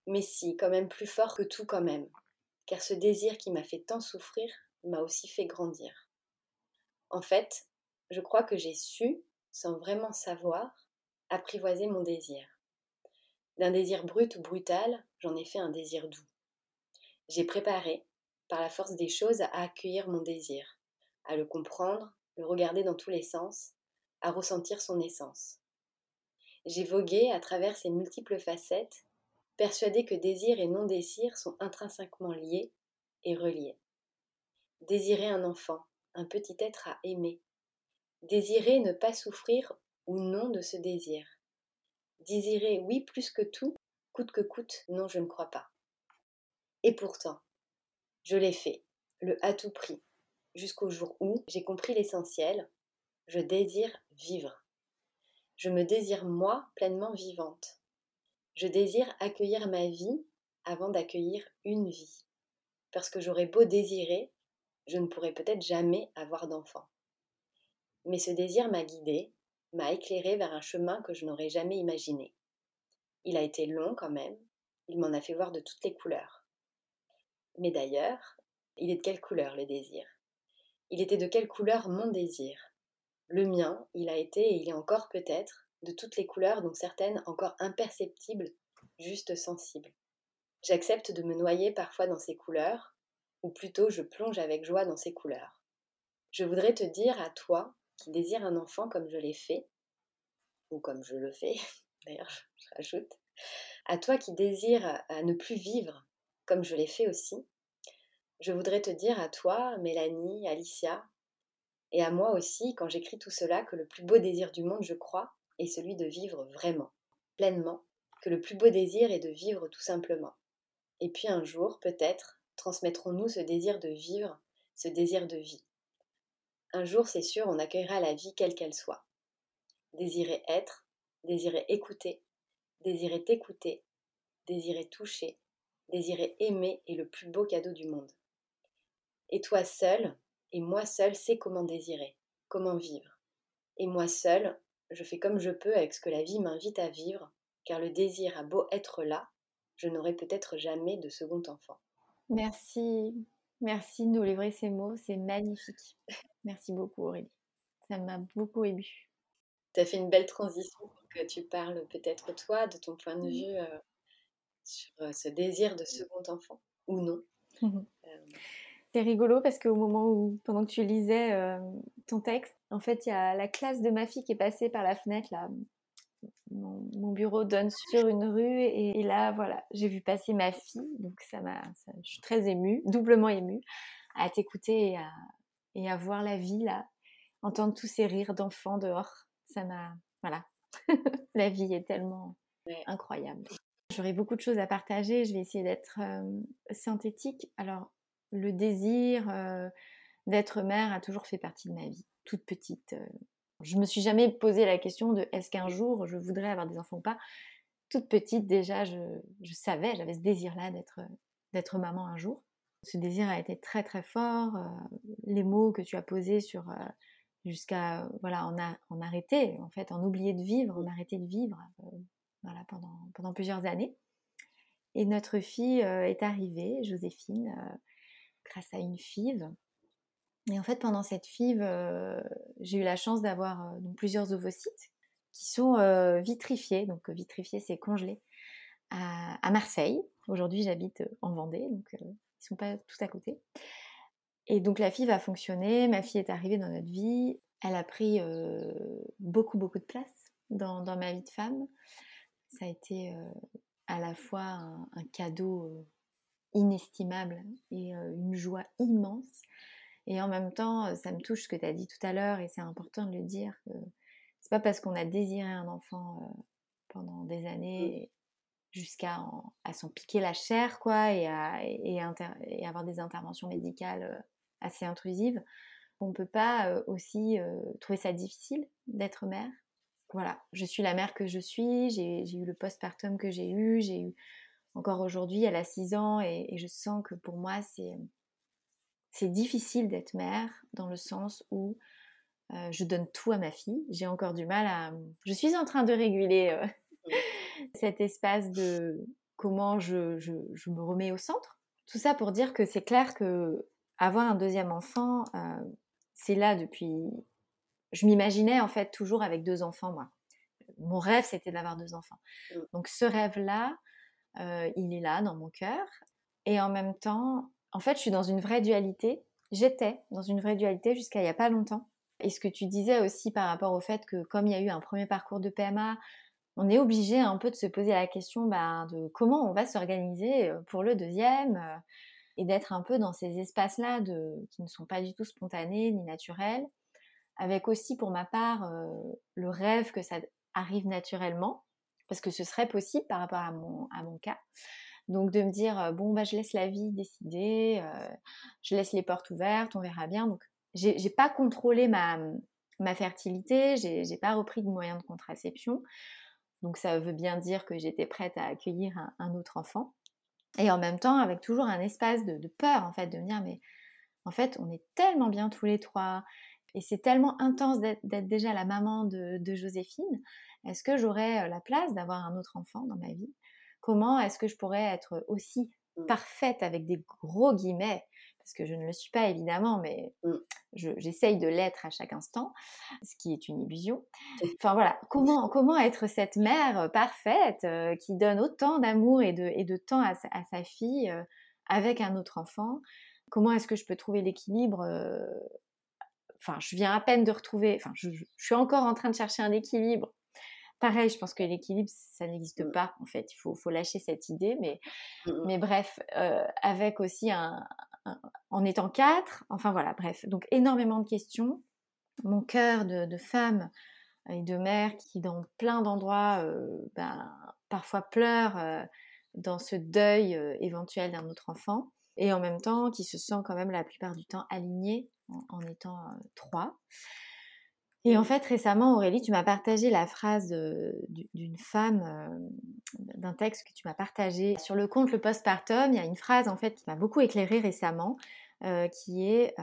Mais si, quand même plus fort que tout quand même, car ce désir qui m'a fait tant souffrir m'a aussi fait grandir. En fait, je crois que j'ai su, sans vraiment savoir, apprivoiser mon désir. D'un désir brut ou brutal, j'en ai fait un désir doux. J'ai préparé, par la force des choses, à accueillir mon désir, à le comprendre, le regarder dans tous les sens, à ressentir son essence. J'ai vogué à travers ces multiples facettes, persuadé que désir et non-désir sont intrinsèquement liés et reliés. Désirer un enfant, un petit être à aimer. Désirer ne pas souffrir ou non de ce désir. Désirer oui plus que tout, coûte que coûte, non je ne crois pas. Et pourtant, je l'ai fait, le à tout prix, jusqu'au jour où j'ai compris l'essentiel, je désire vivre. Je me désire moi pleinement vivante. Je désire accueillir ma vie avant d'accueillir une vie. Parce que j'aurais beau désirer, je ne pourrais peut-être jamais avoir d'enfant. Mais ce désir m'a guidée, m'a éclairé vers un chemin que je n'aurais jamais imaginé. Il a été long quand même, il m'en a fait voir de toutes les couleurs. Mais d'ailleurs, il est de quelle couleur le désir? Il était de quelle couleur mon désir? Le mien, il a été et il est encore peut-être de toutes les couleurs, dont certaines encore imperceptibles, juste sensibles. J'accepte de me noyer parfois dans ces couleurs, ou plutôt je plonge avec joie dans ces couleurs. Je voudrais te dire à toi qui désire un enfant comme je l'ai fait, ou comme je le fais, d'ailleurs je rajoute, à toi qui désire à ne plus vivre comme je l'ai fait aussi, je voudrais te dire à toi, Mélanie, Alicia, et à moi aussi, quand j'écris tout cela, que le plus beau désir du monde, je crois, est celui de vivre vraiment, pleinement, que le plus beau désir est de vivre tout simplement. Et puis un jour, peut-être, transmettrons-nous ce désir de vivre, ce désir de vie. Un jour, c'est sûr, on accueillera la vie quelle qu'elle soit. Désirer être, désirer écouter, désirer t'écouter, désirer toucher, désirer aimer est le plus beau cadeau du monde. Et toi seul, et moi seul, sais comment désirer, comment vivre. Et moi seul, je fais comme je peux avec ce que la vie m'invite à vivre, car le désir a beau être là, je n'aurai peut-être jamais de second enfant. Merci, merci de nous livrer ces mots, c'est magnifique. Merci beaucoup Aurélie, ça m'a beaucoup ému. Tu as fait une belle transition pour que tu parles peut-être toi de ton point de vue euh, sur euh, ce désir de second enfant, ou non. Mmh euh, c'est rigolo parce qu'au moment où, pendant que tu lisais euh, ton texte, en fait, il y a la classe de ma fille qui est passée par la fenêtre, là. Mon, bureau donne sur une rue et, là, voilà, j'ai vu passer ma fille, donc ça m'a, je suis très émue, doublement émue, à t'écouter et à, et à voir la vie là, entendre tous ces rires d'enfants dehors, ça m'a, voilà, la vie est tellement incroyable. J'aurais beaucoup de choses à partager, je vais essayer d'être euh, synthétique. Alors, le désir euh, d'être mère a toujours fait partie de ma vie, toute petite. Euh. Je me suis jamais posé la question de est-ce qu'un jour je voudrais avoir des enfants ou pas. Toute petite déjà, je, savais, j'avais ce désir-là d'être, d'être maman un jour. Ce désir a été très très fort. Euh, les mots que tu as posés sur jusqu'à voilà en, a, en arrêter en fait, en oublier de vivre, en arrêter de vivre pendant plusieurs années. Et notre fille est arrivée, Joséphine grâce à une FIV. Et en fait, pendant cette FIV, euh, j'ai eu la chance d'avoir euh, plusieurs ovocytes qui sont euh, vitrifiés. Donc, vitrifiés, c'est congelé à, Marseille. Aujourd'hui, j'habite en Vendée, donc ils ne sont pas tout à côté. Et donc, la FIV a fonctionné. Ma fille est arrivée dans notre vie. Elle a pris beaucoup, beaucoup de place dans, ma vie de femme. Ça a été à la fois un cadeau inestimable et une joie immense. Et en même temps, ça me touche ce que tu as dit tout à l'heure, et c'est important de le dire, que c'est pas parce qu'on a désiré un enfant pendant des mmh. années jusqu'à à s'en piquer la chair, quoi, et, à, et, avoir des interventions médicales assez intrusives, qu'on peut pas aussi trouver ça difficile d'être mère. Voilà, je suis la mère que je suis, j'ai eu le postpartum que j'ai eu, j'ai eu encore aujourd'hui, elle a 6 ans et, je sens que pour moi, c'est, c'est difficile d'être mère dans le sens où euh, je donne tout à ma fille. J'ai encore du mal à... Je suis en train de réguler euh, cet espace de comment je, je, me remets au centre. Tout ça pour dire que c'est clair que avoir un deuxième enfant, euh, c'est là depuis... Je m'imaginais en fait toujours avec deux enfants, moi. Mon rêve, c'était d'avoir deux enfants. Mmh. Donc ce rêve-là, euh, il est là dans mon cœur. Et en même temps, en fait, je suis dans une vraie dualité. J'étais dans une vraie dualité jusqu'à il n'y a pas longtemps. Et ce que tu disais aussi par rapport au fait que comme il y a eu un premier parcours de PMA, on est obligé un peu de se poser la question bah, de comment on va s'organiser euh, pour le deuxième euh, et d'être un peu dans ces espaces-là qui ne sont pas du tout spontanés ni naturels, avec aussi pour ma part le rêve que ça arrive naturellement, parce que ce serait possible par rapport à mon, à mon cas. Donc de me dire, bon, bah, je laisse la vie décider, je laisse les portes ouvertes, on verra bien. Donc j'ai pas contrôlé ma, ma fertilité, j'ai pas repris de moyens de contraception. Donc ça veut bien dire que j'étais prête à accueillir un, autre enfant. Et en même temps, avec toujours un espace de, peur, en fait, de me dire, mais en fait, on est tellement bien tous les trois. Et c'est tellement intense d'être déjà la maman de, de Joséphine. Est-ce que j'aurais la place d'avoir un autre enfant dans ma vie? Comment est-ce que je pourrais être aussi mmh. parfaite avec des gros guillemets? Parce que je ne le suis pas évidemment, mais Mmh. j'essaye de l'être à chaque instant, ce qui est une illusion. Enfin voilà, comment, comment être cette mère euh, parfaite euh, qui donne autant d'amour et de, et de temps à sa, à sa fille euh, avec un autre enfant? Comment est-ce que je peux trouver l'équilibre euh, Enfin, je viens à peine de retrouver, enfin, je, je suis encore en train de chercher un équilibre pareil, je pense que l'équilibre, ça n'existe Mmh. pas, en fait. Il faut, faut lâcher cette idée. Mais, Mmh mh. mais bref, euh, avec aussi un, un- En étant quatre, enfin voilà, bref. Donc, énormément de questions. Mon cœur de, de femme et de mère qui, dans plein d'endroits, euh, ben, parfois pleure euh, dans ce deuil éventuel d'un autre enfant. Et en même temps, qui se sent quand même la plupart du temps aligné en, étant euh, trois. Et en fait, récemment, Aurélie, tu m'as partagé la phrase euh, du- d'une femme, euh, d'un texte que tu m'as partagé sur le compte Le Postpartum. Il y a une phrase en fait qui m'a beaucoup éclairée récemment, qui est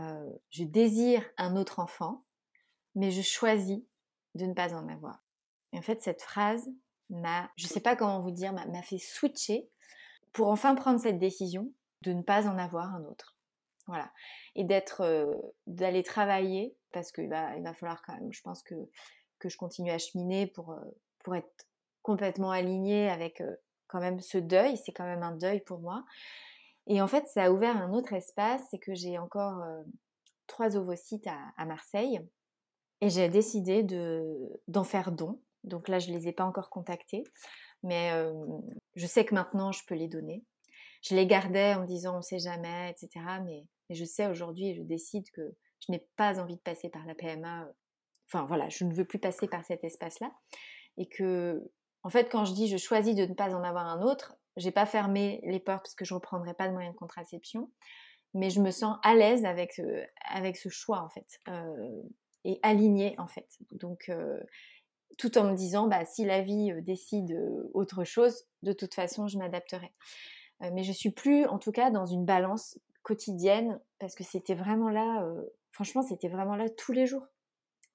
Je désire un autre enfant, mais je choisis de ne pas en avoir. Et en fait, cette phrase m'a, je sais pas comment vous dire, m'a fait switcher pour enfin prendre cette décision de ne pas en avoir un autre. Et d'être, d'aller travailler, parce qu'il va, il va falloir quand même, je pense que, que je continue à cheminer pour, pour être complètement alignée avec quand même ce deuil. C'est quand même un deuil pour moi. Et en fait, ça a ouvert un autre espace, c'est que j'ai encore trois ovocytes à, Marseille. Et j'ai décidé de, d'en faire don. Donc là, je ne les ai pas encore contactés. Mais je sais que maintenant, je peux les donner. Je les gardais en me disant on ne sait jamais, etc. Mais, je sais aujourd'hui et je décide que je n'ai pas envie de passer par la PMA. Enfin voilà, je ne veux plus passer par cet espace-là. Et que, en fait, quand je dis je choisis de ne pas en avoir un autre, j'ai pas fermé les portes parce que je reprendrai pas de moyens de contraception. Mais je me sens à l'aise avec, euh, avec ce choix, en fait. Euh, et alignée, en fait. Donc, euh, tout en me disant, bah, si la vie euh, décide euh, autre chose, de toute façon, je m'adapterai. Euh, mais je suis plus, en tout cas, dans une balance quotidienne parce que c'était vraiment là, euh, franchement, c'était vraiment là tous les jours.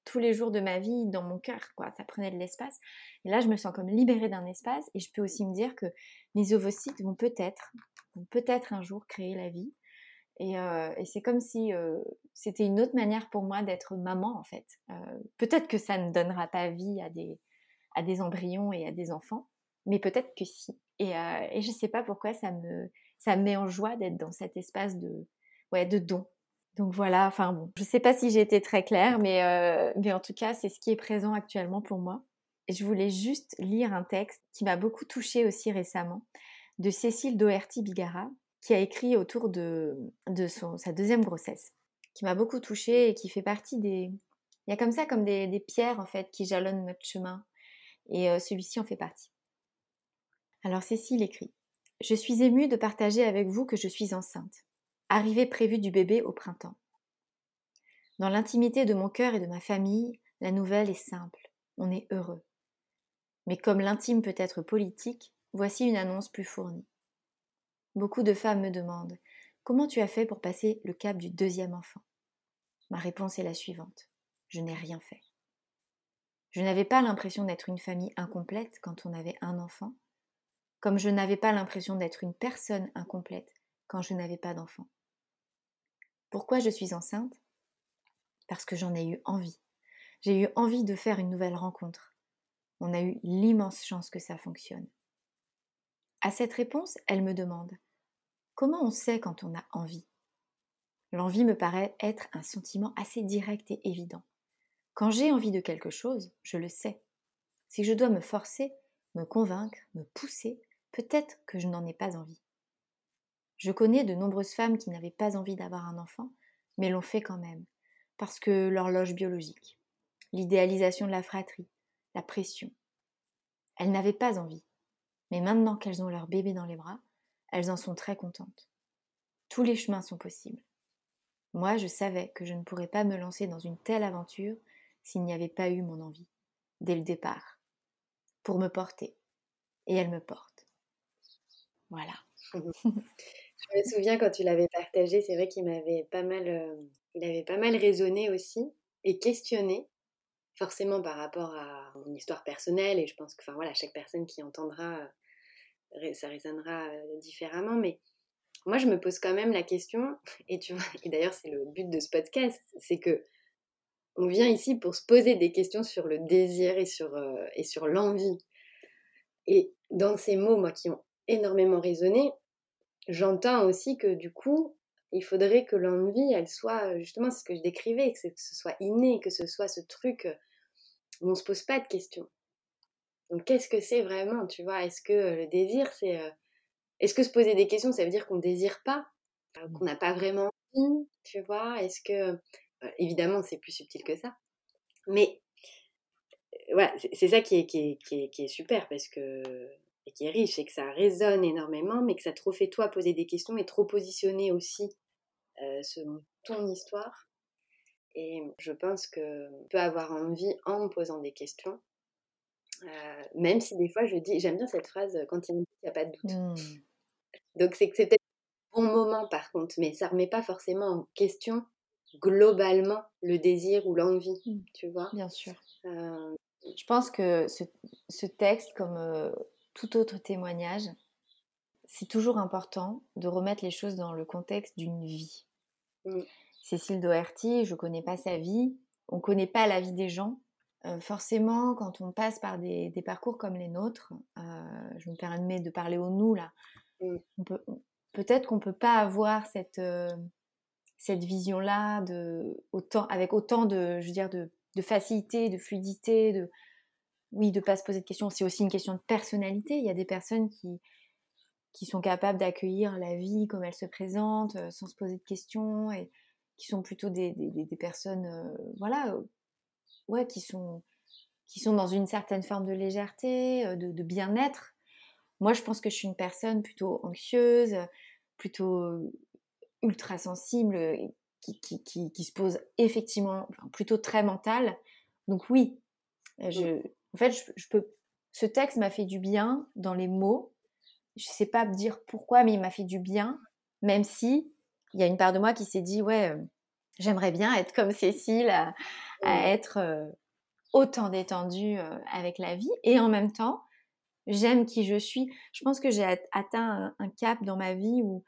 Tous les jours de ma vie, dans mon cœur, quoi. Ça prenait de l'espace. Et là, je me sens comme libérée d'un espace et je peux aussi me dire que mes ovocytes vont peut-être, peut-être un jour créer la vie. Et, euh, c'est comme si c'était une autre manière pour moi d'être maman, en fait. Peut-être que ça ne donnera pas vie à des, à des embryons et à des enfants, mais peut-être que si. Et, euh, et je ne sais pas pourquoi ça me, ça me met en joie d'être dans cet espace de, ouais, de don. Donc voilà, enfin bon, je ne sais pas si j'ai été très claire, mais, euh, mais en tout cas, c'est ce qui est présent actuellement pour moi. Et je voulais juste lire un texte qui m'a beaucoup touchée aussi récemment, de Cécile Doherty-Bigara, qui a écrit autour de, de son, sa deuxième grossesse, qui m'a beaucoup touchée et qui fait partie des... Il y a comme ça, comme des, des pierres en fait, qui jalonnent notre chemin. Et euh, celui-ci en fait partie. Alors Cécile écrit Je suis émue de partager avec vous que je suis enceinte. Arrivée prévue du bébé au printemps. Dans l'intimité de mon cœur et de ma famille, la nouvelle est simple. On est heureux. Mais comme l'intime peut être politique, voici une annonce plus fournie. Beaucoup de femmes me demandent Comment tu as fait pour passer le cap du deuxième enfant? Ma réponse est la suivante Je n'ai rien fait. Je n'avais pas l'impression d'être une famille incomplète quand on avait un enfant, comme je n'avais pas l'impression d'être une personne incomplète quand je n'avais pas d'enfant. Pourquoi je suis enceinte? Parce que j'en ai eu envie. J'ai eu envie de faire une nouvelle rencontre. On a eu l'immense chance que ça fonctionne. À cette réponse, elle me demande Comment on sait quand on a envie? L'envie me paraît être un sentiment assez direct et évident. Quand j'ai envie de quelque chose, je le sais. Si je dois me forcer, me convaincre, me pousser, peut-être que je n'en ai pas envie. Je connais de nombreuses femmes qui n'avaient pas envie d'avoir un enfant, mais l'ont fait quand même, parce que l'horloge biologique, l'idéalisation de la fratrie, la pression. Elles n'avaient pas envie, mais maintenant qu'elles ont leur bébé dans les bras, elles en sont très contentes. Tous les chemins sont possibles. Moi, je savais que je ne pourrais pas me lancer dans une telle aventure s'il n'y avait pas eu mon envie, dès le départ, pour me porter. Et elle me porte. Voilà. je me souviens quand tu l'avais partagé, c'est vrai qu'il m'avait pas mal, euh, il avait pas mal résonné aussi et questionné, forcément par rapport à mon histoire personnelle. Et je pense que, enfin voilà, chaque personne qui entendra, euh, ça résonnera euh, différemment. Mais moi, je me pose quand même la question, et tu vois, et d'ailleurs, c'est le but de ce podcast, c'est que on vient ici pour se poser des questions sur le désir et sur, euh, et sur l'envie. Et dans ces mots, moi, qui ont énormément résonné, j'entends aussi que du coup, il faudrait que l'envie, elle soit, justement, c'est ce que je décrivais, que ce soit inné, que ce soit ce truc où on ne se pose pas de questions. Donc, qu'est-ce que c'est vraiment, tu vois? Est-ce que le désir, c'est... Est-ce que se poser des questions, ça veut dire qu'on ne désire pas? Mmh. Qu'on n'a pas vraiment envie, tu vois? Est-ce que... évidemment, c'est plus subtil que ça. Mais voilà, c'est ça qui est, qui, est, qui, est, super parce que et qui est riche, c'est que ça résonne énormément, mais que ça trop fait toi poser des questions et trop positionner aussi euh, ton histoire. Et je pense que peut avoir envie en me posant des questions, euh, même si des fois je dis, j'aime bien cette phrase, quand il n'y a pas de doute. Mmh. Donc c'est que c'est peut-être un bon moment par contre, mais ça ne remet pas forcément en question globalement le désir ou l'envie, mmh. tu vois? Bien sûr. Euh, je pense que ce, texte, comme tout autre témoignage, c'est toujours important de remettre les choses dans le contexte d'une vie. Mmh. Cécile Doherty, je ne connais pas sa vie, on ne connaît pas la vie des gens. Euh, forcément, quand on passe par des, parcours comme les nôtres, euh, je me permets de parler au nous là, mmh. peut, peut-être qu'on ne peut pas avoir cette, cette vision-là de, autant, avec autant de, je veux dire, de, de facilité, de fluidité, de, oui, de ne pas se poser de questions. C'est aussi une question de personnalité. Il y a des personnes qui, qui sont capables d'accueillir la vie comme elle se présente, euh, sans se poser de questions, et qui sont plutôt des, des, personnes, euh, voilà, euh, ouais, qui sont, qui sont dans une certaine forme de légèreté, de, bien-être. Moi, je pense que je suis une personne plutôt anxieuse, plutôt ultra sensible, qui, qui, qui, qui se pose effectivement, plutôt très mentale. Donc oui, je, en fait, je, peux. Ce texte m'a fait du bien dans les mots. Je ne sais pas dire pourquoi, mais il m'a fait du bien, même si il y a une part de moi qui s'est dit ouais, euh, j'aimerais bien être comme Cécile, à, être euh, autant détendue euh, avec la vie, et en même temps, j'aime qui je suis. Je pense que j'ai atteint un, cap dans ma vie où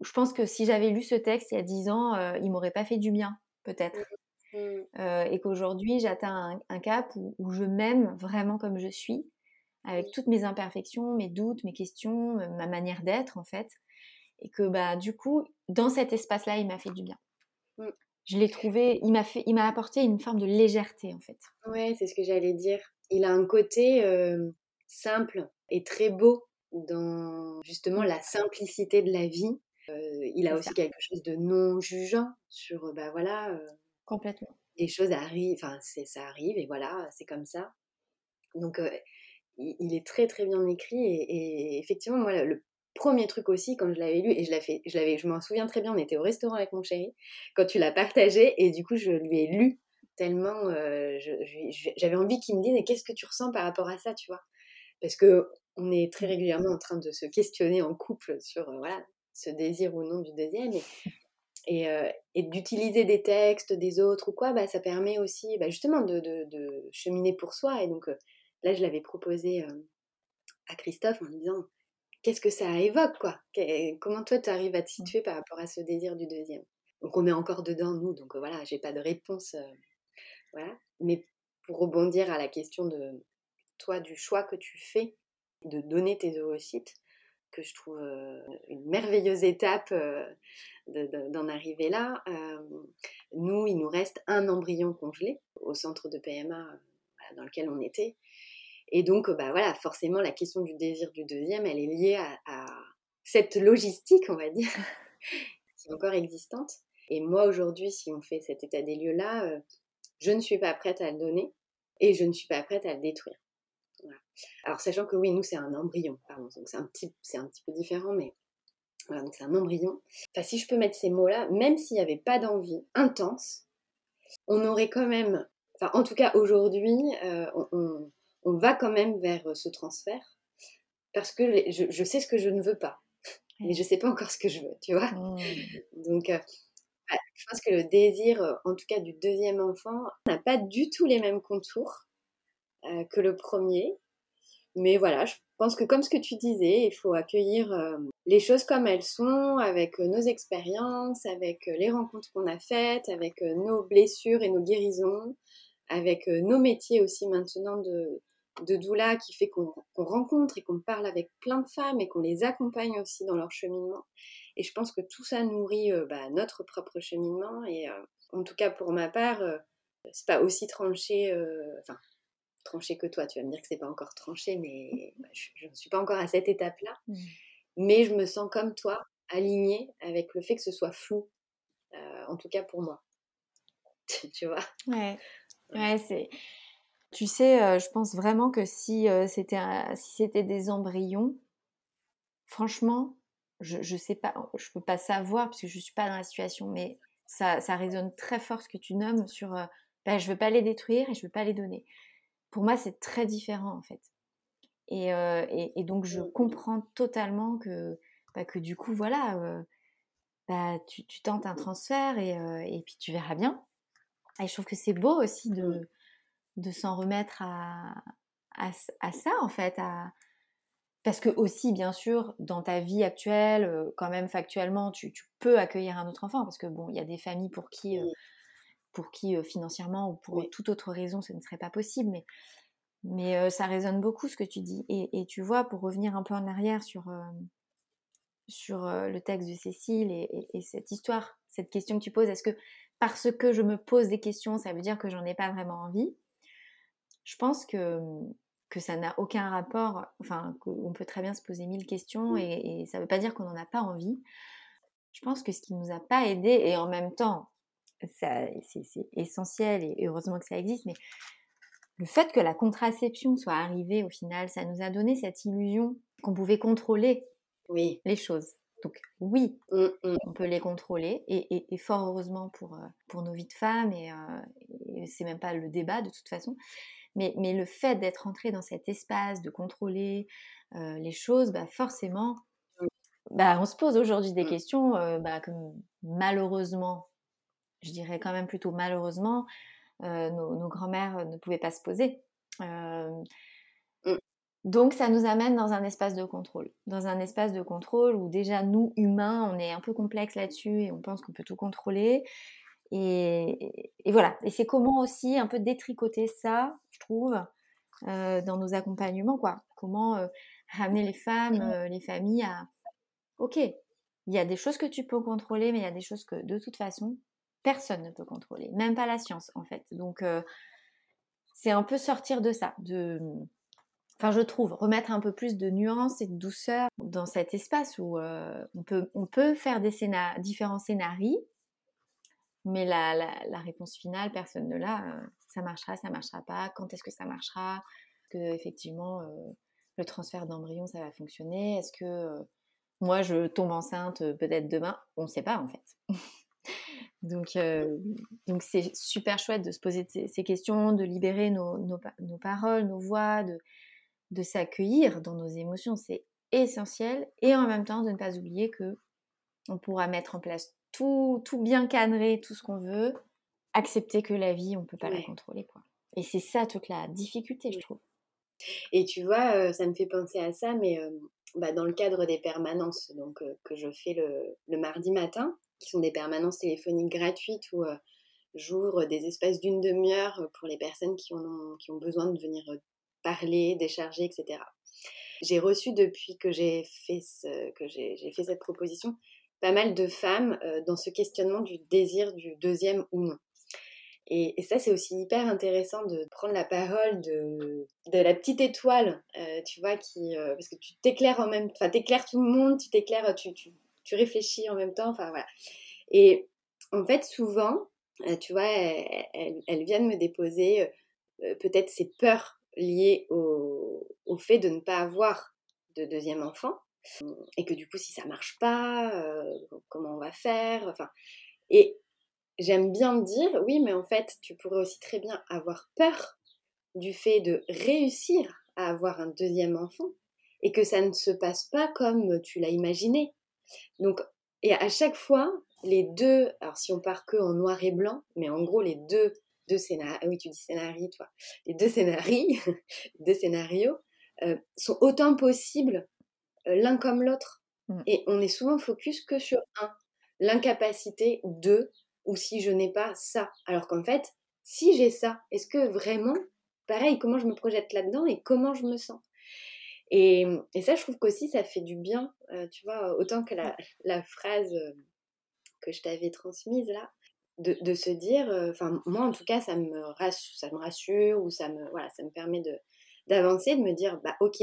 je pense que si j'avais lu ce texte il y a dix ans, il m'aurait pas fait du bien, peut-être. Mmh. Euh, et qu'aujourd'hui j'atteins un, cap où, je m'aime vraiment comme je suis, avec toutes mes imperfections, mes doutes, mes questions, euh, ma manière d'être en fait, et que bah du coup dans cet espace-là il m'a fait du bien. Mmh. Je l'ai trouvé, il m'a fait, il m'a apporté une forme de légèreté en fait. Ouais, c'est ce que j'allais dire. Il a un côté euh, simple et très beau dans justement la simplicité de la vie. il a aussi quelque chose de non jugeant sur bah voilà Complètement. Les choses arrivent, enfin, ça arrive et voilà, c'est comme ça. Donc, il, est très très bien écrit et, effectivement, moi, le, premier truc aussi, quand je l'avais lu, et je l'avais, je l'avais, je m'en souviens très bien, on était au restaurant avec mon chéri, quand tu l'as partagé, et du coup, je lui ai lu tellement, j'avais envie qu'il me dise, qu'est-ce que tu ressens par rapport à ça, tu vois? Parce que on est très mmh. régulièrement en train de se questionner en couple sur, voilà, ce désir ou non du deuxième, et, et, d'utiliser des textes des autres ou quoi, bah, ça permet aussi bah, justement de, cheminer pour soi. Et donc là, je l'avais proposé à Christophe en lui disant qu'est-ce que ça évoque quoi? Comment toi, tu arrives à te situer par rapport à ce désir du deuxième? Donc on est encore dedans, nous, donc voilà, j'ai pas de réponse. voilà. Mais pour rebondir à la question de toi, du choix que tu fais de donner tes oocytes, que je trouve une merveilleuse étape d'en arriver là. nous, il nous reste un embryon congelé au centre de PMA dans lequel on était. Et donc, bah voilà, forcément, la question du désir du deuxième, elle est liée à, cette logistique, on va dire, qui est encore existante. Et moi, aujourd'hui, si on fait cet état des lieux-là, je ne suis pas prête à le donner et je ne suis pas prête à le détruire. Alors, sachant que oui, nous, c'est un embryon, pardon, donc c'est un, petit, c'est un petit peu différent, mais voilà, donc c'est un embryon. Enfin, si je peux mettre ces mots-là, même s'il n'y avait pas d'envie intense, on aurait quand même, enfin, en tout cas aujourd'hui, euh, on, on, va quand même vers ce transfert, parce que je, je, sais ce que je ne veux pas, mais je ne sais pas encore ce que je veux, tu vois. Mmh. Donc, euh, je pense que le désir, en tout cas du deuxième enfant, n'a pas du tout les mêmes contours. Euh, que le premier. Mais voilà, je pense que comme ce que tu disais, il faut accueillir euh, les choses comme elles sont, avec euh, nos expériences, avec euh, les rencontres qu'on a faites, avec nos blessures et nos guérisons, avec nos métiers aussi maintenant de, doula qui fait qu'on rencontre et qu'on parle avec plein de femmes et qu'on les accompagne aussi dans leur cheminement. Et je pense que tout ça nourrit bah, notre propre cheminement. Et en tout cas, pour ma part, c'est pas aussi tranché, tranché que toi. Tu vas me dire que c'est pas encore tranché, mais bah, je ne suis pas encore à cette étape-là. Mmh. Mais je me sens comme toi, alignée avec le fait que ce soit flou, euh, en tout cas pour moi. tu vois? Ouais, ouais c'est. Tu sais, euh, je pense vraiment que si euh, c'était si c'était des embryons, franchement, je ne sais pas, je peux pas savoir parce que je suis pas dans la situation, mais ça, ça résonne très fort ce que tu nommes sur, ben, je veux pas les détruire et je veux pas les donner pour moi, c'est très différent en fait. Et, euh, donc, je mmh. comprends totalement que, bah, que du coup, voilà, euh, bah, tu, tentes un transfert euh, et, puis tu verras bien. Et je trouve que c'est beau aussi de, mmh. de s'en remettre à, à, ça en fait. À... Parce que aussi, bien sûr, dans ta vie actuelle, quand même factuellement, tu, tu, peux accueillir un autre enfant. Parce que bon, il y a des familles pour qui pour qui financièrement ou pour toute autre raison ce ne serait pas possible. Mais, mais ça résonne beaucoup ce que tu dis. Et, tu vois, pour revenir un peu en arrière sur, sur le texte de Cécile et, cette histoire, cette question que tu poses, est-ce que parce que je me pose des questions, ça veut dire que j'en ai pas vraiment envie? Je pense que, que ça n'a aucun rapport, enfin, qu'on peut très bien se poser mille questions et, ça ne veut pas dire qu'on n'en a pas envie. Je pense que ce qui nous a pas aidé, et en même temps, c'est essentiel et heureusement que ça existe, mais le fait que la contraception soit arrivée au final, ça nous a donné cette illusion qu'on pouvait contrôler oui. les choses. Donc oui, mmh, mmh. on peut les contrôler et, fort heureusement pour, euh, pour nos vies de femmes et, euh, et c'est même pas le débat de toute façon. Mais, mais le fait d'être entré dans cet espace, de contrôler euh, les choses, bah forcément, mmh. bah on se pose aujourd'hui des questions bah, comme malheureusement je dirais quand même plutôt malheureusement, euh, nos, grands-mères ne pouvaient pas se poser. Euh, mmh. donc ça nous amène dans un espace de contrôle, dans un espace de contrôle où déjà nous humains on est un peu complexe là-dessus et on pense qu'on peut tout contrôler. Et, voilà, et c'est comment aussi un peu détricoter ça, je trouve, euh, dans nos accompagnements, quoi. Comment ramener les femmes, mmh. les familles à, ok, il y a des choses que tu peux contrôler, mais il y a des choses que de toute façon personne ne peut contrôler, même pas la science en fait. Donc euh, c'est un peu sortir de ça, de, enfin je trouve, remettre un peu plus de nuance et de douceur dans cet espace où euh, on, peut, faire des différents scénarios, mais la, la, réponse finale, personne ne l'a. Euh, ça marchera, ça marchera pas. Quand est-ce que ça marchera que effectivement le transfert d'embryon ça va fonctionner Est-ce que moi je tombe enceinte peut-être demain On ne sait pas en fait. Donc, euh, donc c'est super chouette de se poser ces questions, de libérer nos, nos, paroles, nos voix, de, de s'accueillir dans nos émotions. C'est essentiel. Et en même temps, de ne pas oublier que on pourra mettre en place tout, tout bien cadré, tout ce qu'on veut, accepter que la vie, on ne peut pas la contrôler. Quoi. Et c'est ça toute la difficulté, je trouve. Et tu vois, euh, ça me fait penser à ça, mais euh, bah, dans le cadre des permanences donc, que je fais le, le mardi matin, qui sont des permanences téléphoniques gratuites où j'ouvre des espaces d'une demi-heure pour les personnes qui ont, qui ont besoin de venir parler, décharger, etc. J'ai reçu depuis que j'ai fait, ce, fait cette proposition pas mal de femmes dans ce questionnement du désir du deuxième ou non. Et, ça, c'est aussi hyper intéressant de prendre la parole de, de la petite étoile, tu vois, parce que tu t'éclaires en même, enfin, t'éclaires tout le monde, tu t'éclaires, tu, tu réfléchis en même temps. Enfin voilà. Et en fait, souvent, euh, tu vois, elles, viennent me déposer euh, euh, peut-être ces peurs liées au, fait de ne pas avoir de deuxième enfant. Et que du coup, si ça marche pas, comment on va faire Enfin, et j'aime bien me dire, oui, mais en fait, tu pourrais aussi très bien avoir peur du fait de réussir à avoir un deuxième enfant et que ça ne se passe pas comme tu l'as imaginé. Donc, et à chaque fois, les deux, alors si on part que en noir et blanc, mais en gros, les deux, deux scénarios, oui, tu dis scénarii, toi, les deux scénarios, deux scénarios sont autant possibles l'un comme l'autre. Mm. Et on est souvent focus que sur un, l'incapacité de, ou si je n'ai pas ça. Alors qu'en fait, si j'ai ça, est-ce que vraiment, pareil, comment je me projette là-dedans et comment je me sens? Et, et, ça, je trouve qu'aussi, ça fait du bien, euh, tu vois, autant que la, la phrase que je t'avais transmise là, de, de se dire, enfin, moi en tout cas, ça me, rassure, ça me rassure ou ça me, voilà, ça me permet de, d'avancer, de me dire, bah ok,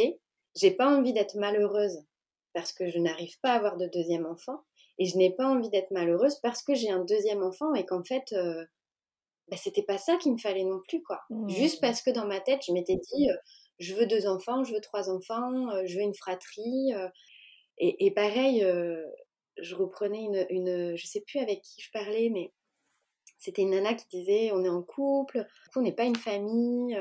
j'ai pas envie d'être malheureuse parce que je n'arrive pas à avoir de deuxième enfant et je n'ai pas envie d'être malheureuse parce que j'ai un deuxième enfant et qu'en fait, euh, bah, c'était pas ça qu'il me fallait non plus, quoi. Mmh. Juste parce que dans ma tête, je m'étais dit, euh, je veux deux enfants, je veux trois enfants, euh, je veux une fratrie. euh, et, et pareil, euh, je reprenais une, une, je sais plus avec qui je parlais, mais c'était une nana qui disait, on est en couple, on n'est pas une famille.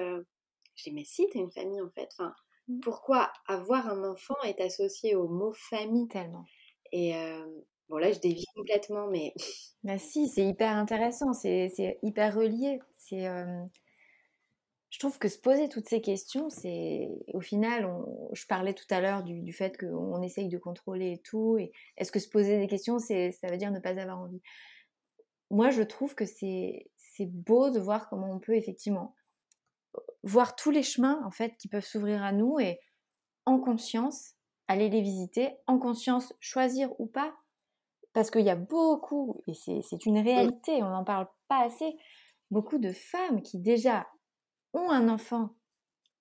Je dis, mais si, t'es une famille en fait. Enfin, Mmh. pourquoi avoir un enfant est associé au mot famille? Tellement. Et euh, bon, là, je dévie complètement, mais Bah si, c'est hyper intéressant, c'est c'est hyper relié. C'est, euh, je trouve que se poser toutes ces questions, c'est au final, on- je parlais tout à l'heure du, du fait qu'on essaye de contrôler et tout, et est-ce que se poser des questions, c'est, ça veut dire ne pas avoir envie? Moi, je trouve que c'est c'est beau de voir comment on peut effectivement voir tous les chemins en fait qui peuvent s'ouvrir à nous et en conscience aller les visiter, en conscience choisir ou pas parce qu'il y a beaucoup, et c'est c'est une réalité, on n'en parle pas assez, beaucoup de femmes qui déjà ont un enfant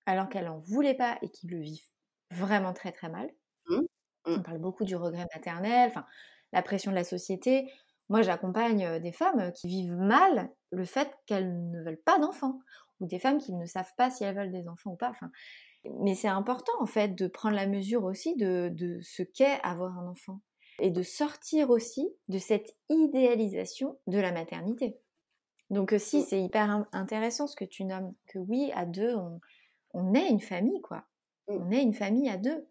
alors qu'elles n'en voulaient pas et qui le vivent vraiment très très mal. Mmh. Mmh. On parle beaucoup du regret maternel, enfin la pression de la société. Moi, j'accompagne euh, des femmes qui vivent mal le fait qu'elles ne veulent pas d'enfants, ou des femmes qui ne savent pas si elles veulent des enfants ou pas. Enfin, mais c'est important en fait de prendre la mesure aussi de, de ce qu'est avoir un enfant et de sortir aussi de cette idéalisation de la maternité. Donc euh, si, Mmh. c'est hyper in- intéressant ce que tu nommes, que oui, à deux, on, on est une famille, quoi. Mmh. On est une famille à deux.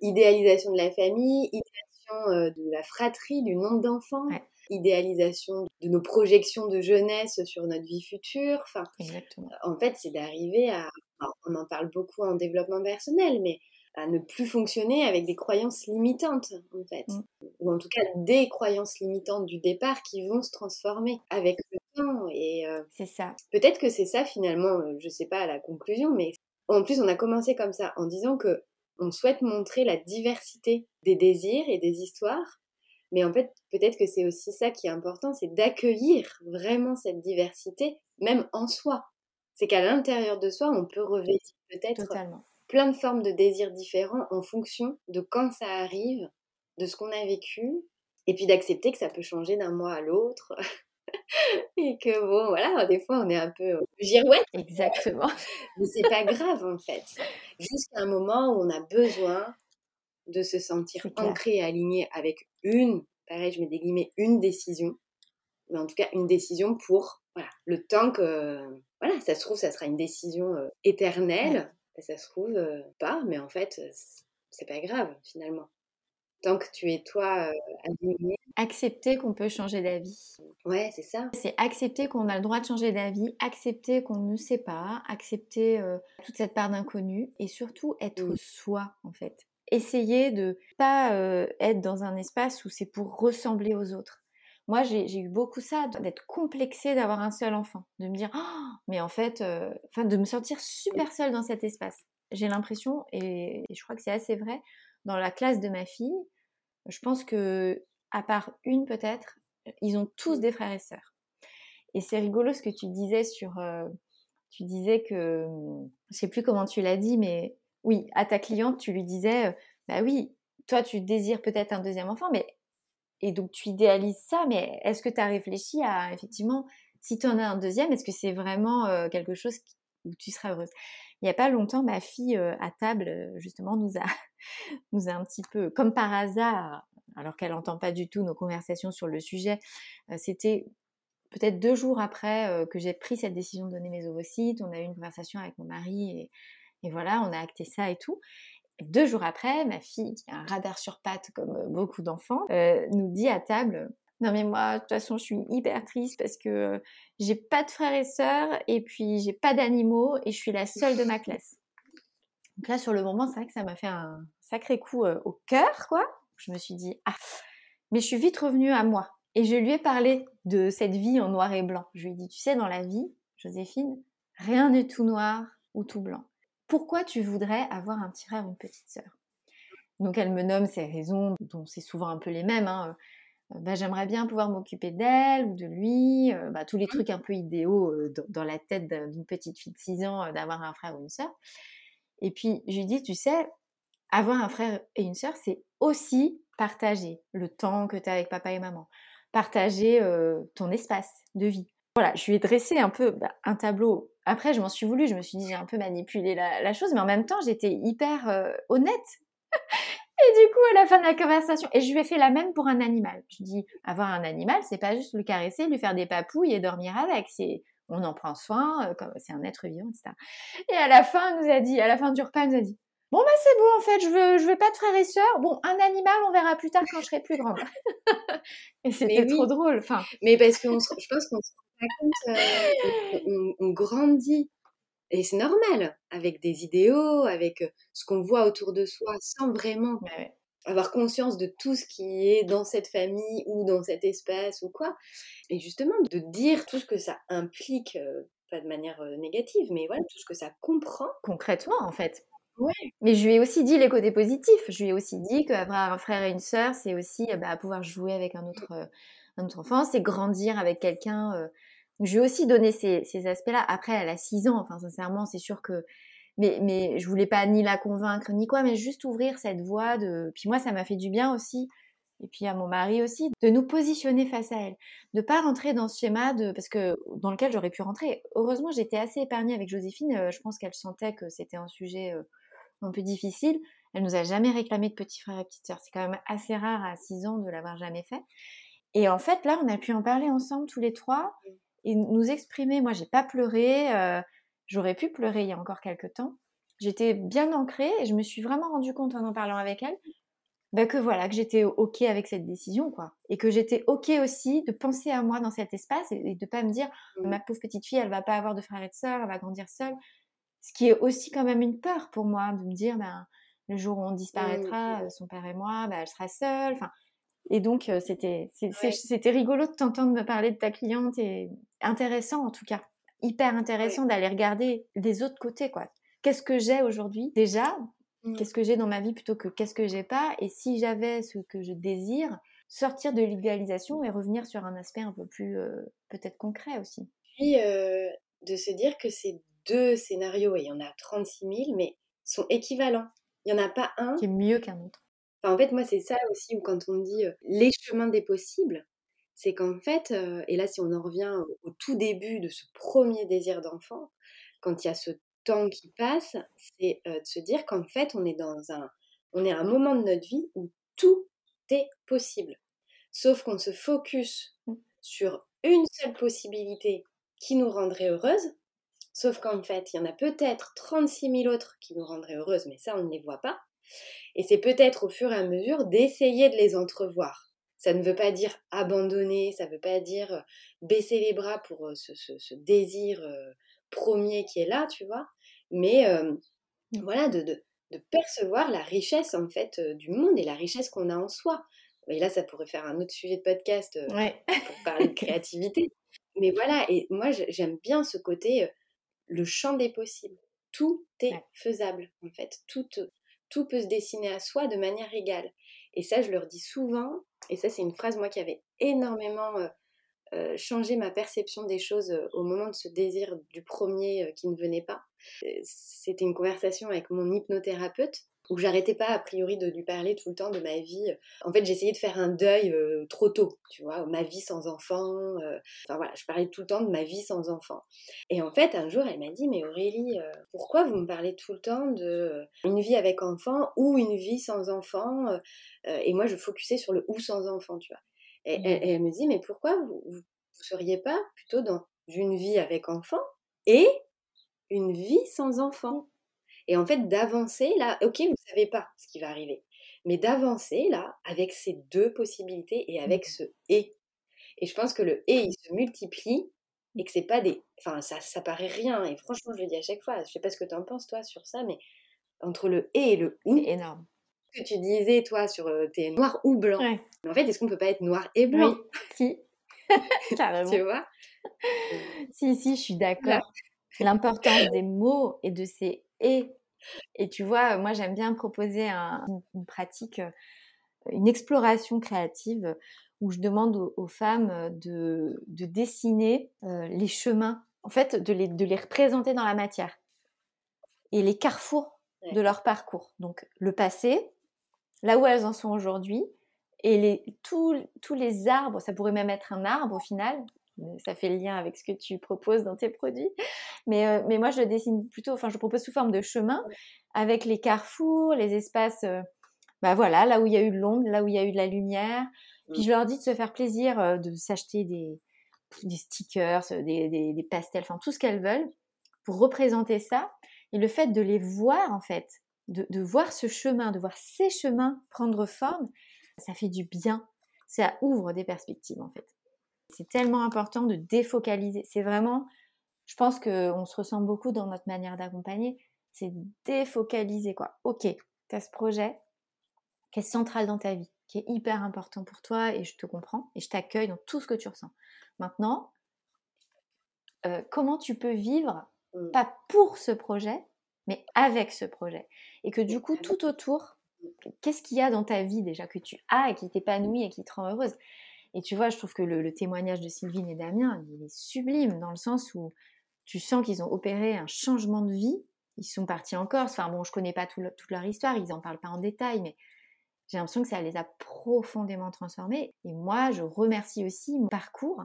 idéalisation de la famille, idéalisation euh, de la fratrie, du nombre d'enfants, Ouais. idéalisation de nos projections de jeunesse sur notre vie future. Enfin, Exactement. en fait, c'est d'arriver à, on en parle beaucoup en développement personnel, mais à ne plus fonctionner avec des croyances limitantes, en fait. Ou en tout cas, des croyances limitantes du départ qui vont se transformer avec le Et euh, C'est ça. peut-être que c'est ça finalement, je sais pas à la conclusion, mais en plus, on a commencé comme ça, en disant que on souhaite montrer la diversité des désirs et des histoires. Mais en fait, peut-être que c'est aussi ça qui est important, c'est d'accueillir vraiment cette diversité, même en soi. C'est qu'à l'intérieur de soi, on peut revêtir peut-être plein de formes de désirs différents en fonction de quand ça arrive, de ce qu'on a vécu, et puis d'accepter que ça peut changer d'un mois à l'autre. et que bon, voilà, des fois on est un peu girouette, Exactement. mais c'est pas grave en fait. Jusqu'à un moment où on a besoin de se sentir ancré et aligné avec une, pareil, je mets des guillemets, une décision, mais en tout cas une décision pour voilà, le temps que, voilà, ça se trouve, ça sera une décision euh, éternelle, ça se trouve euh, pas, mais en fait, c'est pas grave finalement. Tant que tu es toi euh, aligné, Accepter qu'on peut changer d'avis. ouais, c'est ça. C'est accepter qu'on a le droit de changer d'avis, accepter qu'on ne sait pas, accepter euh, toute cette part d'inconnu et surtout être soi en fait. Essayer de pas euh, être dans un espace où c'est pour ressembler aux autres. Moi, j'ai eu beaucoup ça, d'être complexée d'avoir un seul enfant, de me dire, Oh, mais en fait, euh, de me sentir super seule dans cet espace. J'ai l'impression, et, et je crois que c'est assez vrai, dans la classe de ma fille, je pense que, à part une peut-être, ils ont tous des frères et sœurs. Et c'est rigolo ce que tu disais sur. euh, tu disais que. Je sais plus comment tu l'as dit, mais oui, à ta cliente, tu lui disais euh, Bah oui, toi, tu désires peut-être un deuxième enfant, mais. Et donc, tu idéalises ça, mais est-ce que tu as réfléchi à, effectivement, si tu en as un deuxième, est-ce que c'est vraiment euh, quelque chose qui- où tu seras heureuse? Il n'y a pas longtemps, ma fille euh, à table, justement, nous a, nous a un petit peu, comme par hasard, alors qu'elle n'entend pas du tout nos conversations sur le sujet, euh, c'était peut-être deux jours après euh, que j'ai pris cette décision de donner mes ovocytes, on a eu une conversation avec mon mari et, et voilà, on a acté ça et tout. Deux jours après, ma fille, qui a un radar sur pattes comme euh, beaucoup d'enfants, euh, nous dit à table Non, mais moi, de toute façon, je suis hyper triste parce que euh, j'ai pas de frères et sœurs et puis j'ai pas d'animaux et je suis la seule de ma classe. Donc là, sur le moment, c'est vrai que ça m'a fait un sacré coup au cœur, quoi. Je me suis dit, ah, mais je suis vite revenue à moi. Et je lui ai parlé de cette vie en noir et blanc. Je lui ai dit, tu sais, dans la vie, Joséphine, rien n'est tout noir ou tout blanc. Pourquoi tu voudrais avoir un petit frère ou une petite sœur? Donc elle me nomme ses raisons, dont c'est souvent un peu les mêmes. Hein. Euh, bah, j'aimerais bien pouvoir m'occuper d'elle ou de lui, euh, bah, tous les trucs un peu idéaux euh, dans, la tête d'une petite fille de 6 ans d'avoir un frère ou une sœur. Et puis je lui dis, tu sais, avoir un frère et une sœur, c'est aussi partager le temps que tu as avec papa et maman, partager ton espace de vie. Voilà, je lui ai dressé un peu bah, un tableau. Après, je m'en suis voulu, je me suis dit, j'ai un peu manipulé la, chose, mais en même temps, j'étais hyper honnête. et du coup, à la fin de la conversation, et je lui ai fait la même pour un animal. Je dis, avoir un animal, c'est pas juste le caresser, lui faire des papouilles et dormir avec. C'est on en prend soin, comme c'est un être vivant, etc. Et à la fin, nous a dit, à la fin du repas, elle nous a dit, Bon bah c'est bon en fait, je veux je veux pas de frères et sœurs. Bon, un animal, on verra plus tard quand je serai plus grande. et c'était trop drôle. Enfin, mais parce que je pense qu'on se rend pas compte, euh, on, grandit et c'est normal avec des idéaux, avec euh, ce qu'on voit autour de soi, sans vraiment avoir conscience de tout ce qui est dans cette famille ou dans cet espace ou quoi. Et justement de dire tout ce que ça implique. Euh, pas de manière négative, mais voilà, tout ce que ça comprend. Concrètement, en fait. Mais je lui ai aussi dit les côtés positifs. Je lui ai aussi dit qu'avoir un frère et une sœur, c'est aussi bah, pouvoir jouer avec un autre, euh, un autre enfant, c'est grandir avec quelqu'un. Euh. Je lui ai aussi donné ces, ces aspects-là. Après, elle a 6 ans, enfin, sincèrement, c'est sûr que. Mais, mais je voulais pas ni la convaincre, ni quoi, mais juste ouvrir cette voie de. Puis moi, ça m'a fait du bien aussi. Et puis à mon mari aussi, de nous positionner face à elle, de pas rentrer dans ce schéma de parce que dans lequel j'aurais pu rentrer. Heureusement, j'étais assez épargnée avec Joséphine. Je pense qu'elle sentait que c'était un sujet un peu difficile. Elle nous a jamais réclamé de petit frère et petite sœur. C'est quand même assez rare à 6 ans de l'avoir jamais fait. Et en fait, là, on a pu en parler ensemble tous les trois et nous exprimer. Moi, j'ai pas pleuré. Euh, j'aurais pu pleurer il y a encore quelques temps. J'étais bien ancrée et je me suis vraiment rendu compte en en parlant avec elle bah, que voilà, que j'étais ok avec cette décision, quoi. Et que j'étais ok aussi de penser à moi dans cet espace et, de pas me dire mmh. ma pauvre petite fille, elle va pas avoir de frère et de sœur, elle va grandir seule. Ce qui est aussi quand même une peur pour moi de me dire, ben, le jour où on disparaîtra, euh, son père et moi, ben, elle sera seule. Enfin, et donc, c'était, c'était rigolo de t'entendre me parler de ta cliente et intéressant en tout cas. Hyper intéressant d'aller regarder des autres côtés, quoi. Qu'est-ce que j'ai aujourd'hui? Déjà mmh. Qu'est-ce que j'ai dans ma vie plutôt que qu'est-ce que j'ai pas? Et si j'avais ce que je désire, sortir de l'idéalisation et revenir sur un aspect un peu plus euh, peut-être concret aussi. Puis de se dire que c'est deux scénarios, et il y en a 36 000, mais sont équivalents. Il n'y en a pas un qui est mieux qu'un autre. Enfin, en fait, moi, c'est ça aussi, où quand on dit les chemins des possibles, c'est qu'en fait, et là, si on en revient au, tout début de ce premier désir d'enfant, quand il y a ce temps qui passe, c'est de se dire qu'en fait, on est dans un, on est à un moment de notre vie où tout est possible. Sauf qu'on se focus mmh. sur une seule possibilité qui nous rendrait heureuse, Sauf qu'en fait, il y en a peut-être 36 000 autres qui nous rendraient heureuses, mais ça, on ne les voit pas. Et c'est peut-être au fur et à mesure d'essayer de les entrevoir. Ça ne veut pas dire abandonner, ça ne veut pas dire euh, baisser les bras pour euh, ce, désir euh, premier qui est là, tu vois. Mais voilà, de, percevoir la richesse en fait du monde et la richesse qu'on a en soi. Et là, ça pourrait faire un autre sujet de podcast pour parler de créativité. Mais voilà, et moi, j'aime bien ce côté le champ des possibles. Tout est faisable, en fait. Tout, tout peut se dessiner à soi de manière égale. Et ça, je leur dis souvent, et ça, c'est une phrase, moi, qui avait énormément euh, euh, changé ma perception des choses euh, au moment de ce désir du premier qui ne venait pas. C'était une conversation avec mon hypnothérapeute où j'arrêtais pas a priori de lui parler tout le temps de ma vie. En fait, j'essayais de faire un deuil euh, trop tôt, tu vois, ma vie sans enfant. Euh, enfin voilà, je parlais tout le temps de ma vie sans enfant. Et en fait, un jour, elle m'a dit, mais Aurélie, euh, pourquoi vous me parlez tout le temps de une vie avec enfant ou une vie sans enfant Et moi, je focusais sur le ou sans enfant, tu vois. Et, mmh. elle me dit, mais pourquoi vous, vous seriez pas plutôt dans une vie avec enfant et une vie sans enfant? Et en fait, d'avancer là, ok, vous ne savez pas ce qui va arriver, mais d'avancer là avec ces deux possibilités et avec mmh. ce et. Et je pense que le et, il se multiplie et que c'est pas des. Enfin, ça, ça paraît rien. Et franchement, je le dis à chaque fois. Je sais pas ce que tu en penses, toi, sur ça, mais entre le et et le ou. C'est énorme. Ce que tu disais, toi, sur euh, t'es noir ou blanc. Ouais. Mais en fait, est-ce qu'on peut pas être noir et blanc? Oui, si. Carrément. Tu vois? Si, si, je suis d'accord. L'importance des mots et de ces et. Et tu vois, moi, j'aime bien proposer un- une, une pratique, euh, une exploration créative où je demande aux, aux femmes euh, de, de dessiner euh, les chemins, en fait, de les, de les représenter dans la matière et les carrefours Ouais. de leur parcours. Donc, le passé, là où elles en sont aujourd'hui, et les, tous, tous les arbres, ça pourrait même être un arbre au final, ça fait le lien avec ce que tu proposes dans tes produits. Mais, euh, mais moi, je le dessine plutôt, enfin, je propose sous forme de chemin avec les carrefours, les espaces, euh, bah voilà, là où il y a eu de l'ombre, là où il y a eu de la lumière. Puis Mm. je leur dis de se faire plaisir, euh, de s'acheter des, des stickers, euh, des, des, des pastels, enfin tout ce qu'elles veulent pour représenter ça. Et le fait de les voir, en fait, de, de voir ce chemin, de voir ces chemins prendre forme, ça fait du bien. Ça ouvre des perspectives, en fait. C'est tellement important de défocaliser. C'est vraiment, je pense qu'on se ressemble beaucoup dans notre manière d'accompagner. C'est défocaliser, quoi. Ok, tu as ce projet qui est central dans ta vie, qui est hyper important pour toi et je te comprends et je t'accueille dans tout ce que tu ressens. Maintenant, euh, comment tu peux vivre, Mm. pas pour ce projet, mais avec ce projet Et que du coup, tout autour, qu'est-ce qu'il y a dans ta vie déjà que tu as et qui t'épanouit et qui te rend heureuse? Et tu vois, je trouve que le, le témoignage de Sylvine et Damien, il est sublime dans le sens où tu sens qu'ils ont opéré un changement de vie. Ils sont partis en Corse. Enfin bon, je connais pas tout le- toute leur histoire, ils en parlent pas en détail, mais j'ai l'impression que ça les a profondément transformés. Et moi, je remercie aussi mon parcours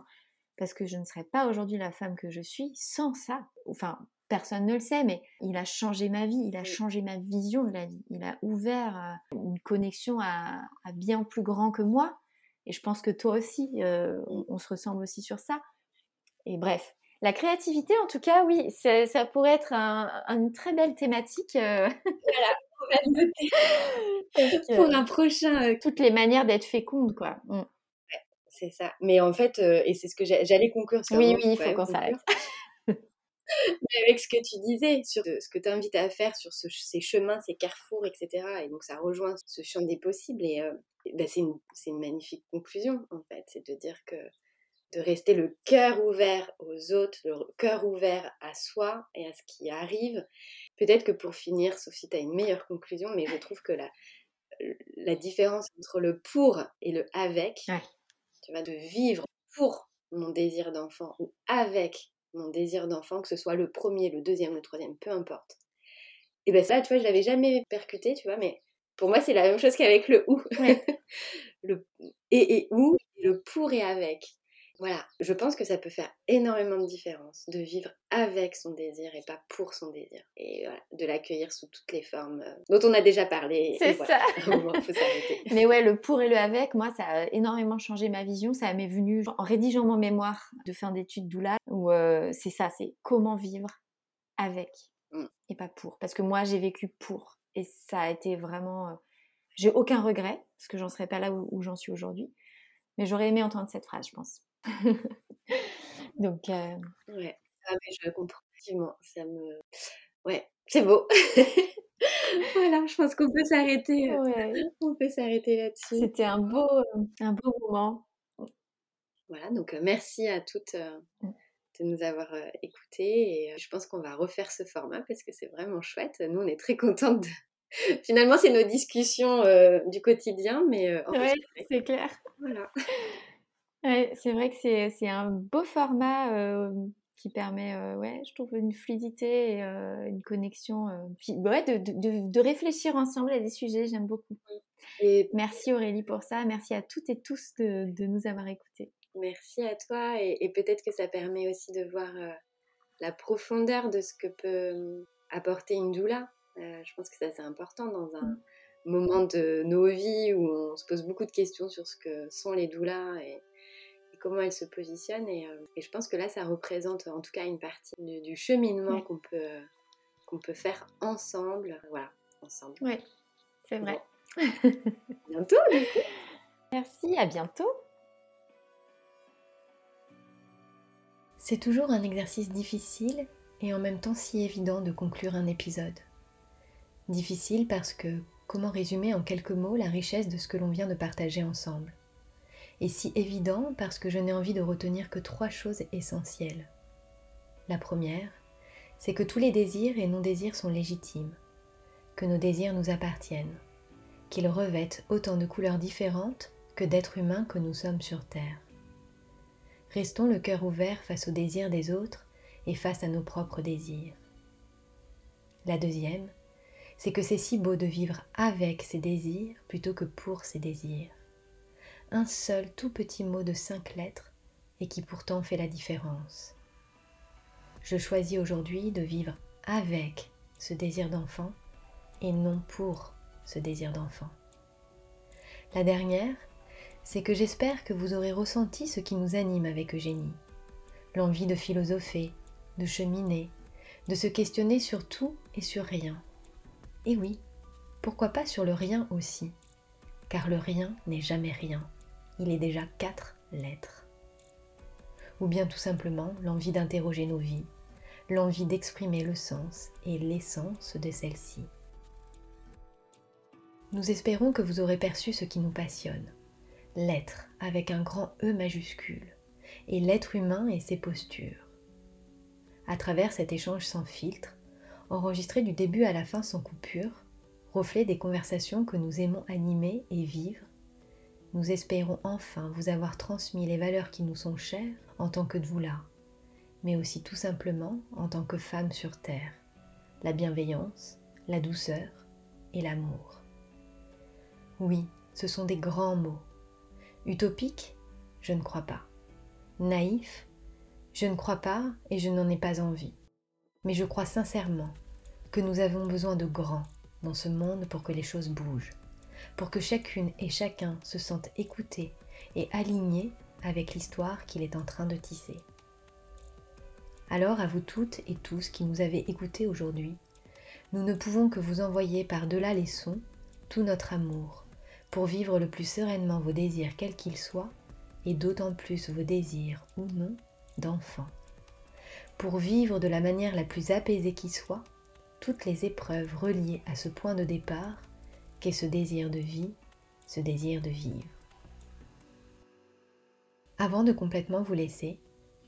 parce que je ne serais pas aujourd'hui la femme que je suis sans ça. Enfin, personne ne le sait, mais il a changé ma vie, il a changé ma vision de la vie. Il a ouvert euh, une connexion à, à bien plus grand que moi. Et je pense que toi aussi, euh, on, on se ressemble aussi sur ça. Et bref, la créativité, en tout cas, oui, ça, ça pourrait être un- une très belle thématique. euh, On va le noter parce que pour un prochain euh, toutes les manières d'être féconde, quoi. Mm. C'est ça. Mais en fait, euh, et c'est ce que j'a- j'allais conclure sur Oui, oui, il faut qu'on s'arrête. Mais avec ce que tu disais, sur ce que tu invites à faire sur ce- ces chemins, ces carrefours, etc. Et donc ça rejoint ce champ des possibles. Et euh, et ben, c'est une, c'est une magnifique conclusion, en fait. C'est de dire que de rester le cœur ouvert aux autres, le cœur ouvert à soi et à ce qui arrive. Peut-être que pour finir, sauf si tu as une meilleure conclusion, mais je trouve que la, la différence entre le pour et le avec, Ouais. tu vois, de vivre pour mon désir d'enfant ou avec mon désir d'enfant, que ce soit le premier, le deuxième, le troisième, peu importe. Et ben ça, tu vois, je l'avais jamais percuté, tu vois, mais pour moi, c'est la même chose qu'avec le ou. Ouais. le et et ou, le pour et avec. Voilà, je pense que ça peut faire énormément de différence de vivre avec son désir et pas pour son désir. Et voilà, de l'accueillir sous toutes les formes euh, dont on a déjà parlé. C'est voilà, ça. moment, faut. Mais ouais, le pour et le avec, moi, ça a énormément changé ma vision. Ça m'est venu en rédigeant mon mémoire de fin d'études doula, où euh, c'est ça, c'est comment vivre avec Mm. et pas pour. Parce que moi, j'ai vécu pour. Et ça a été vraiment... euh, J'ai aucun regret, parce que j'en serais pas là où, où j'en suis aujourd'hui. Mais j'aurais aimé entendre cette phrase, je pense. Donc, euh, Ouais, ah, mais je comprends. Effectivement, ça me. Ouais, c'est beau. voilà, je pense qu'on peut s'arrêter. euh, ouais, On peut s'arrêter là-dessus. c'était un beau, euh, un beau moment. Voilà, donc merci à toutes euh, Mm. de nous avoir écoutés et je pense qu'on va refaire ce format parce que c'est vraiment chouette. Nous, on est très contentes de. Finalement, c'est nos discussions euh, du quotidien, mais euh, Ouais, c'est clair. Voilà. Ouais, c'est vrai que c'est un beau format euh, qui permet, euh, ouais, je trouve, une fluidité et euh, une connexion. puis, ouais, de, de- de- de réfléchir ensemble à des sujets, j'aime beaucoup. Et Merci Aurélie pour ça. Merci à toutes et tous de, de nous avoir écoutés. merci à toi et, et peut-être que ça permet aussi de voir la profondeur de ce que peut apporter une doula. Je pense que ça c'est important dans un moment de nos vies où on se pose beaucoup de questions sur ce que sont les doulas et comment elles se positionnent. Et, euh, et je pense que là, ça représente en tout cas une partie du, du cheminement Ouais. qu'on peut, qu'on peut faire ensemble. Voilà, ensemble. Ouais, c'est vrai. Bientôt, du coup. Merci, à bientôt. C'est toujours un exercice difficile et en même temps si évident de conclure un épisode. Difficile parce que comment résumer en quelques mots la richesse de ce que l'on vient de partager ensemble? Et si évident parce que je n'ai envie de retenir que trois choses essentielles. La première, c'est que tous les désirs et non-désirs sont légitimes, que nos désirs nous appartiennent, qu'ils revêtent autant de couleurs différentes que d'êtres humains que nous sommes sur Terre. Restons le cœur ouvert face aux désirs des autres et face à nos propres désirs. La deuxième, c'est que c'est si beau de vivre avec ses désirs plutôt que pour ses désirs. Un seul tout petit mot de cinq lettres et qui pourtant fait la différence. Je choisis aujourd'hui de vivre avec ce désir d'enfant et non pour ce désir d'enfant. La dernière, c'est que j'espère que vous aurez ressenti ce qui nous anime avec Eugénie. L'envie de philosopher, de cheminer, de se questionner sur tout et sur rien. Et oui, pourquoi pas sur le rien aussi Car le rien n'est jamais rien. Il est déjà quatre lettres. Ou bien tout simplement l'envie d'interroger nos vies, l'envie d'exprimer le sens et l'essence de celle-ci. Nous espérons que vous aurez perçu ce qui nous passionne, l'être avec un grand E majuscule, et l'être humain et ses postures. À travers cet échange sans filtre, enregistré du début à la fin sans coupure, reflet des conversations que nous aimons animer et vivre, nous espérons enfin vous avoir transmis les valeurs qui nous sont chères en tant que doula, mais aussi tout simplement en tant que femme sur Terre, la bienveillance, la douceur et l'amour. Oui, ce sont des grands mots. Utopique Je ne crois pas. Naïf Je ne crois pas et je n'en ai pas envie. Mais je crois sincèrement que nous avons besoin de grands dans ce monde pour que les choses bougent, pour que chacune et chacun se sente écouté et aligné avec l'histoire qu'il est en train de tisser. Alors à vous toutes et tous qui nous avez écoutés aujourd'hui, nous ne pouvons que vous envoyer par-delà les sons tout notre amour, pour vivre le plus sereinement vos désirs quels qu'ils soient, et d'autant plus vos désirs ou non d'enfant. Pour vivre de la manière la plus apaisée qui soit, toutes les épreuves reliées à ce point de départ qu'est ce désir de vie, ce désir de vivre? Avant de complètement vous laisser,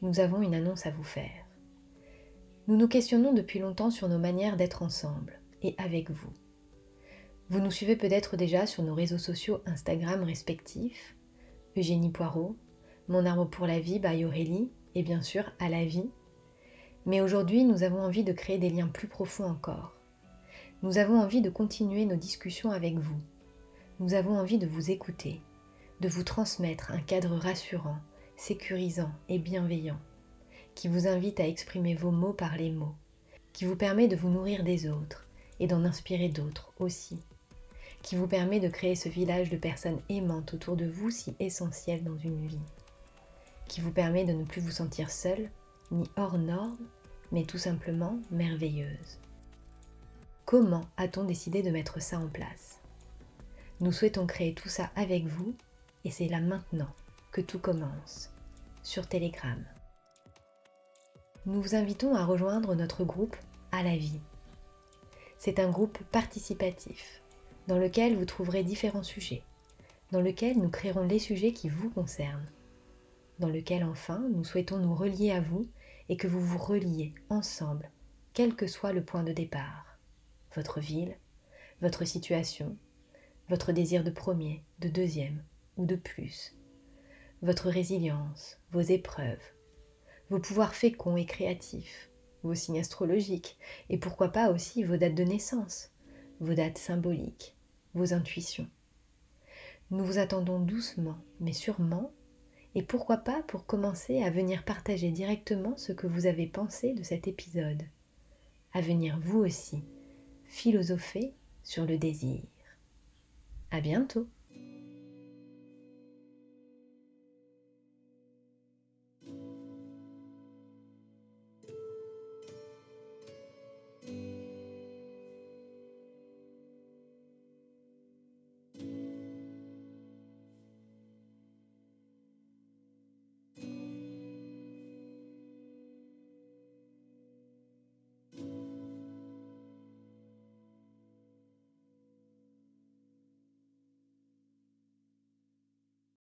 nous avons une annonce à vous faire. Nous nous questionnons depuis longtemps sur nos manières d'être ensemble et avec vous. Vous nous suivez peut-être déjà sur nos réseaux sociaux Instagram respectifs, Eugénie Poirot, Mon arbre pour la vie by Aurélie et bien sûr à la vie. Mais aujourd'hui, nous avons envie de créer des liens plus profonds encore. Nous avons envie de continuer nos discussions avec vous. Nous avons envie de vous écouter, de vous transmettre un cadre rassurant, sécurisant et bienveillant, qui vous invite à exprimer vos mots par les mots, qui vous permet de vous nourrir des autres et d'en inspirer d'autres aussi qui vous permet de créer ce village de personnes aimantes autour de vous si essentiel dans une vie, qui vous permet de ne plus vous sentir seule, ni hors norme, mais tout simplement merveilleuse. Comment a-t-on décidé de mettre ça en place? Nous souhaitons créer tout ça avec vous et c'est là maintenant que tout commence, sur Telegram. Nous vous invitons à rejoindre notre groupe À la vie. C'est un groupe participatif dans lequel vous trouverez différents sujets, dans lequel nous créerons les sujets qui vous concernent, dans lequel enfin nous souhaitons nous relier à vous et que vous vous reliez ensemble, quel que soit le point de départ, votre ville, votre situation, votre désir de premier, de deuxième ou de plus, votre résilience, vos épreuves, vos pouvoirs féconds et créatifs, vos signes astrologiques et pourquoi pas aussi vos dates de naissance, vos dates symboliques, vos intuitions. Nous vous attendons doucement, mais sûrement, et pourquoi pas pour commencer à venir partager directement ce que vous avez pensé de cet épisode, à venir vous aussi philosopher sur le désir. À bientôt!